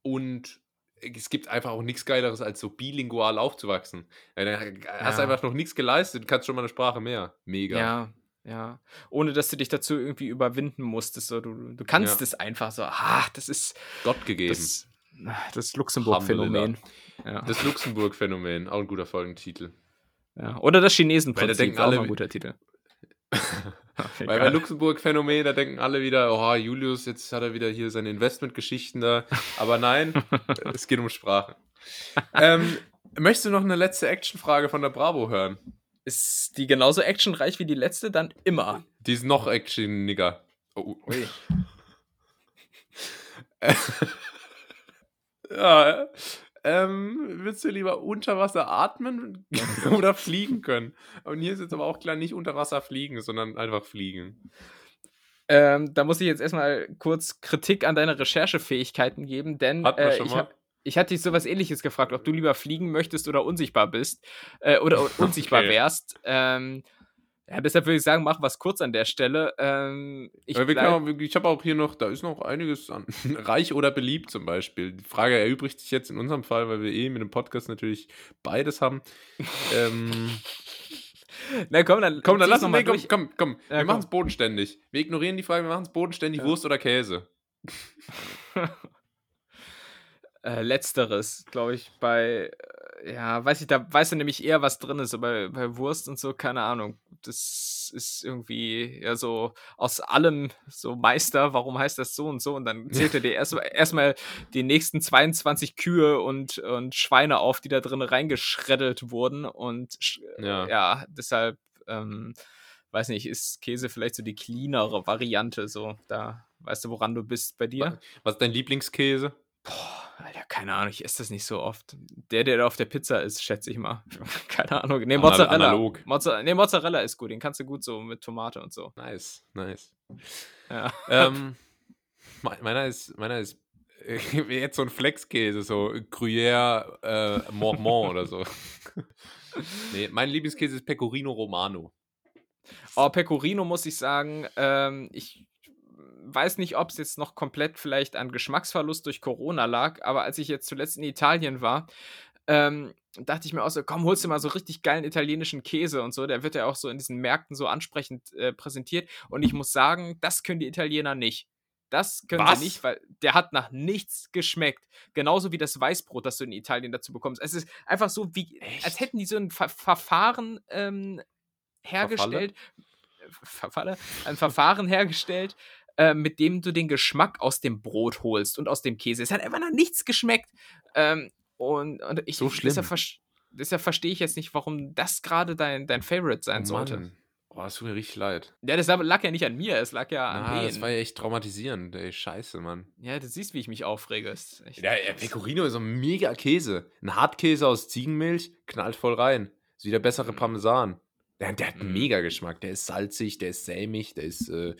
und es gibt einfach auch nichts Geileres, als so bilingual aufzuwachsen. Dann hast du Ja. einfach noch nichts geleistet, kannst schon mal eine Sprache mehr. Mega. Ja, ja. Ohne dass du dich dazu irgendwie überwinden musstest. So, du, du kannst Ja. es einfach so. Ah, das ist Gott gegeben. das, das Luxemburg-Phänomen. Ja. Das Luxemburg-Phänomen, auch ein guter Folgentitel. ja. Oder das Chinesenprinzip, auch alle ein guter Titel. [LAUGHS] Weil bei. Luxemburg-Phänomen, da denken alle wieder, oh, Julius, jetzt hat er wieder hier seine Investmentgeschichten da. Aber nein, [LAUGHS] es geht um Sprache. Ähm, möchtest du noch eine letzte Actionfrage von der Bravo hören? Ist die genauso actionreich wie die letzte? Dann immer. Die ist noch actioniger. Oh, Ui. [LAUGHS] ja, ähm, würdest du lieber unter Wasser atmen [LAUGHS] oder fliegen können? Und hier ist jetzt aber auch klar, nicht unter Wasser fliegen, sondern einfach fliegen. Ähm, da muss ich jetzt erstmal kurz Kritik an deine Recherchefähigkeiten geben, denn äh, ich, hab, ich hatte dich sowas ähnliches gefragt, ob du lieber fliegen möchtest oder unsichtbar bist äh, oder [LAUGHS] unsichtbar Okay. wärst. Ähm, ja, deshalb würde ich sagen, mach was kurz an der Stelle. Ähm, ich wir ich habe auch hier noch, da ist noch einiges an. [LAUGHS] Reich oder beliebt zum Beispiel. Die Frage erübrigt sich jetzt in unserem Fall, weil wir eh mit dem Podcast natürlich beides haben. ähm, [LAUGHS] Na komm, dann, komm, dann lass uns mal nee, komm, komm, komm. Ja, wir machen es bodenständig. Wir ignorieren die Frage, wir machen es bodenständig, Ja. Wurst oder Käse. [LAUGHS] Äh, letzteres, glaube ich, bei, äh, ja, weiß ich, da weißt du nämlich eher, was drin ist, aber bei, Wurst und so, keine Ahnung. Das ist irgendwie ja so aus allem so Meister, warum heißt das so und so? Und dann zählt er dir erstmal erstmal die nächsten 22 Kühe und, und Schweine auf, die da drin reingeschreddelt wurden. Und Ja. ja, deshalb, ähm, weiß nicht, ist Käse vielleicht so die cleanere Variante, so, da weißt du, woran du bist bei dir? Was ist dein Lieblingskäse? Boah, Alter, keine Ahnung, ich esse das nicht so oft. Der, der da auf der Pizza ist, schätze ich mal. [LAUGHS] keine Ahnung. Nee, Mozzarella. analog. Mozza nee, Mozzarella ist gut. Den kannst du gut so mit Tomate und so. Nice, nice. Ja. ähm, [LAUGHS] me- meiner ist, meiner ist [LAUGHS] jetzt so ein Flexkäse, so Gruyère äh, Mormont oder so. nee, mein Lieblingskäse ist Pecorino Romano. Oh, Pecorino muss ich sagen, ähm, ich weiß nicht, ob es jetzt noch komplett vielleicht an Geschmacksverlust durch Corona lag, aber als ich jetzt zuletzt in Italien war, ähm, dachte ich mir auch so, komm, holst du mal so richtig geilen italienischen Käse und so. Der wird ja auch so in diesen Märkten so ansprechend äh, präsentiert. Und ich muss sagen, das können die Italiener nicht. Das können Was? sie nicht, weil der hat nach nichts geschmeckt. Genauso wie das Weißbrot, das du in Italien dazu bekommst. Es ist einfach so, wie, als Echt? hätten die so ein Ver Verfahren ähm, hergestellt. Verfalle? Ein Verfahren hergestellt, äh, mit dem du den Geschmack aus dem Brot holst und aus dem Käse. Es hat einfach nach nichts geschmeckt. Ähm, und, und ich So schlimm. Deshalb, deshalb verstehe ich jetzt nicht, warum das gerade dein, dein Favorite sein Oh sollte. Mann. Oh, es tut mir richtig leid. Ja, das lag ja nicht an mir, es lag ja an Ah, das war ja echt traumatisierend, ey. Scheiße, Mann. ja, du siehst, wie ich mich aufrege. Ist Ja, Pecorino ist so ein mega Käse. Ein Hartkäse aus Ziegenmilch, knallt voll rein. Ist wie der bessere Mm. Parmesan. Der, der hat einen Mm. mega Geschmack. Der ist salzig, der ist sämig, der ist äh,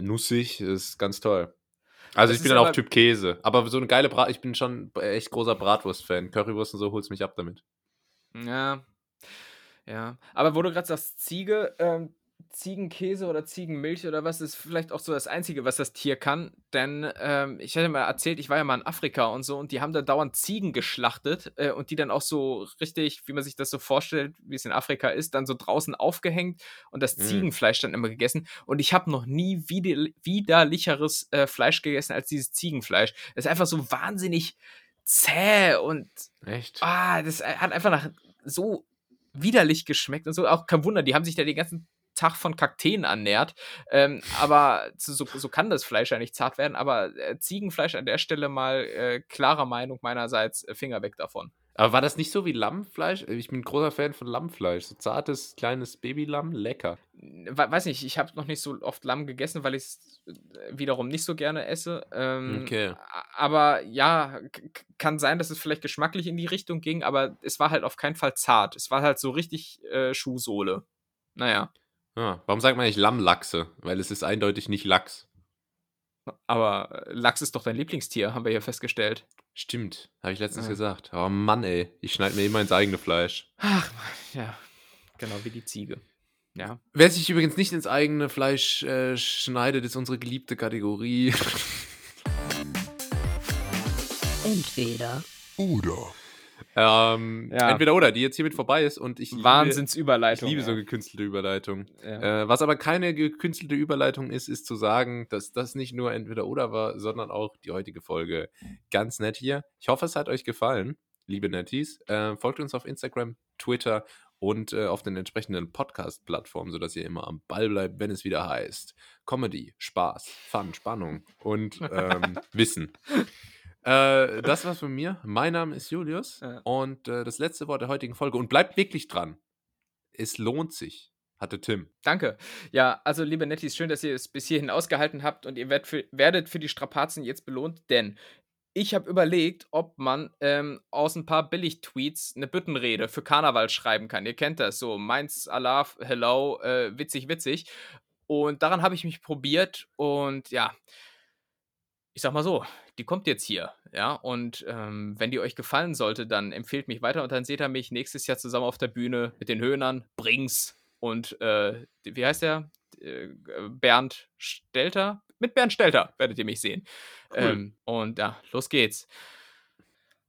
nussig. Das ist ganz toll. Also Das ich bin dann auch Typ Käse. Aber so eine geile Brat, ich bin schon echt großer Bratwurst-Fan. Currywurst und so holst mich ab damit. Ja. Ja. Aber wo du gerade sagst, Ziege, ähm, Ziegenkäse oder Ziegenmilch oder was ist vielleicht auch so das Einzige, was das Tier kann. Denn ähm, ich hatte mal erzählt, ich war ja mal in Afrika und so und die haben da dauernd Ziegen geschlachtet äh, und die dann auch so richtig, wie man sich das so vorstellt, wie es in Afrika ist, dann so draußen aufgehängt und das Mm. Ziegenfleisch dann immer gegessen. Und ich habe noch nie wider widerlicheres äh, Fleisch gegessen als dieses Ziegenfleisch. Das ist einfach so wahnsinnig zäh und Echt? Ah, das äh, hat einfach nach so widerlich geschmeckt und so. Auch kein Wunder, die haben sich da den ganzen Tag von Kakteen ernährt. Ähm, aber so, so kann das Fleisch ja nicht zart werden. Aber äh, Ziegenfleisch an der Stelle mal äh, klarer Meinung meinerseits, äh, Finger weg davon. Aber war das nicht so wie Lammfleisch? Ich bin ein großer Fan von Lammfleisch. So zartes, kleines Babylamm, lecker. We weiß nicht, ich habe noch nicht so oft Lamm gegessen, weil ich es wiederum nicht so gerne esse. Ähm, Okay. Aber ja, kann sein, dass es vielleicht geschmacklich in die Richtung ging, aber es war halt auf keinen Fall zart. Es war halt so richtig äh, Schuhsohle. Naja. Ah, warum sagt man nicht Lammlachse? Weil es ist eindeutig nicht Lachs. Aber äh, Lachs ist doch dein Lieblingstier, haben wir hier festgestellt. Stimmt, habe ich letztens Ja. gesagt. Oh Mann, ey. Ich schneide mir immer ins eigene Fleisch. Ach, ja. Genau wie die Ziege. Ja. Wer sich übrigens nicht ins eigene Fleisch äh, schneidet, ist unsere geliebte Kategorie. Entweder oder. Ähm, Ja. Entweder oder, die jetzt hiermit vorbei ist und ich liebe, ich Wahnsinnsüberleitung. liebe so ja. gekünstelte Überleitung. ja. Äh, was aber keine gekünstelte Überleitung ist, ist zu sagen, dass das nicht nur entweder oder war, sondern auch die heutige Folge ganz nett hier. Ich hoffe, es hat euch gefallen, liebe Netties. Äh, folgt uns auf Instagram, Twitter und äh, auf den entsprechenden Podcast-Plattformen, sodass ihr immer am Ball bleibt, wenn es wieder heißt Comedy, Spaß, Fun, Spannung und ähm, [LAUGHS] Wissen. Äh, das war's von mir. Mein Name ist Julius ja. und äh, das letzte Wort der heutigen Folge. Und bleibt wirklich dran. Es lohnt sich hatte Tim. Danke. Ja, also liebe Nettis, schön, dass ihr es bis hierhin ausgehalten habt und ihr werdet für, werdet für die Strapazen jetzt belohnt, denn ich habe überlegt, ob man ähm, aus ein paar Billig-Tweets eine Büttenrede für Karneval schreiben kann. Ihr kennt das so. Meins, Allah, hello, äh, witzig, witzig. Und daran habe ich mich probiert und ja, ich sag mal so, die kommt jetzt hier, ja. Und ähm, wenn die euch gefallen sollte, dann empfehlt mich weiter und dann seht ihr mich nächstes Jahr zusammen auf der Bühne mit den Höhnern, Brings und äh, wie heißt der? Äh, Bernd Stelter? Mit Bernd Stelter werdet ihr mich sehen. Cool. Ähm, und ja, los geht's.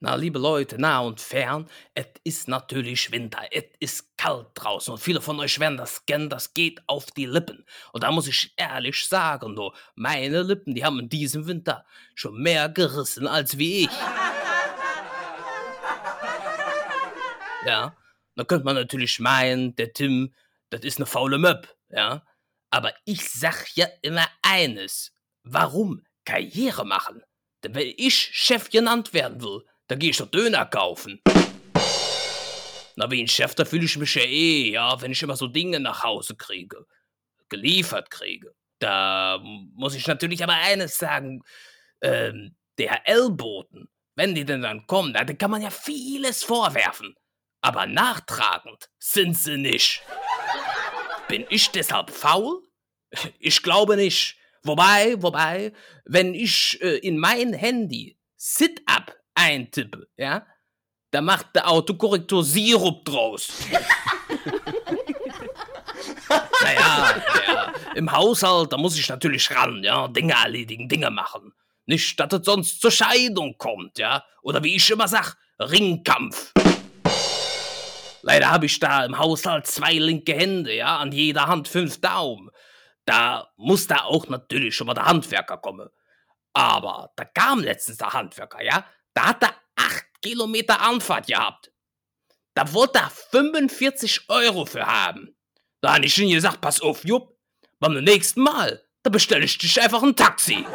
Na, liebe Leute, nah und fern, es ist natürlich Winter, es ist kalt draußen und viele von euch werden das kennen, das geht auf die Lippen. Und da muss ich ehrlich sagen, du, meine Lippen, die haben in diesem Winter schon mehr gerissen als wie ich. [LAUGHS] Ja, da könnte man natürlich meinen, der Tim, das ist eine faule Möb, ja. Aber ich sag ja immer eines. Warum Karriere machen? Denn wenn ich Chef genannt werden will, dann gehe ich doch Döner kaufen. Na, wie ein Chef, da fühle ich mich ja eh, ja, wenn ich immer so Dinge nach Hause kriege. Geliefert kriege. Da muss ich natürlich aber eines sagen. Ähm, der Ellboten, wenn die denn dann kommen, da kann man ja vieles vorwerfen. Aber nachtragend sind sie nicht. Bin ich deshalb faul? Ich glaube nicht. Wobei, wobei, wenn ich äh, in mein Handy Sit-Up eintippe, ja, da macht der Autokorrektor Sirup draus. [LAUGHS] naja, ja, im Haushalt, da muss ich natürlich ran, ja, Dinge erledigen, Dinge machen. Nicht, dass es sonst zur Scheidung kommt, ja. Oder wie ich immer sag, Ringkampf. Leider habe ich da im Haushalt zwei linke Hände, ja, an jeder Hand fünf Daumen. Da muss da auch natürlich schon mal der Handwerker kommen. Aber da kam letztens der Handwerker, ja, da hat er acht Kilometer Anfahrt gehabt. Da wollte er 45 Euro für haben. Da habe ich ihm gesagt, pass auf, Jupp, beim nächsten Mal, da bestelle ich dich einfach ein Taxi.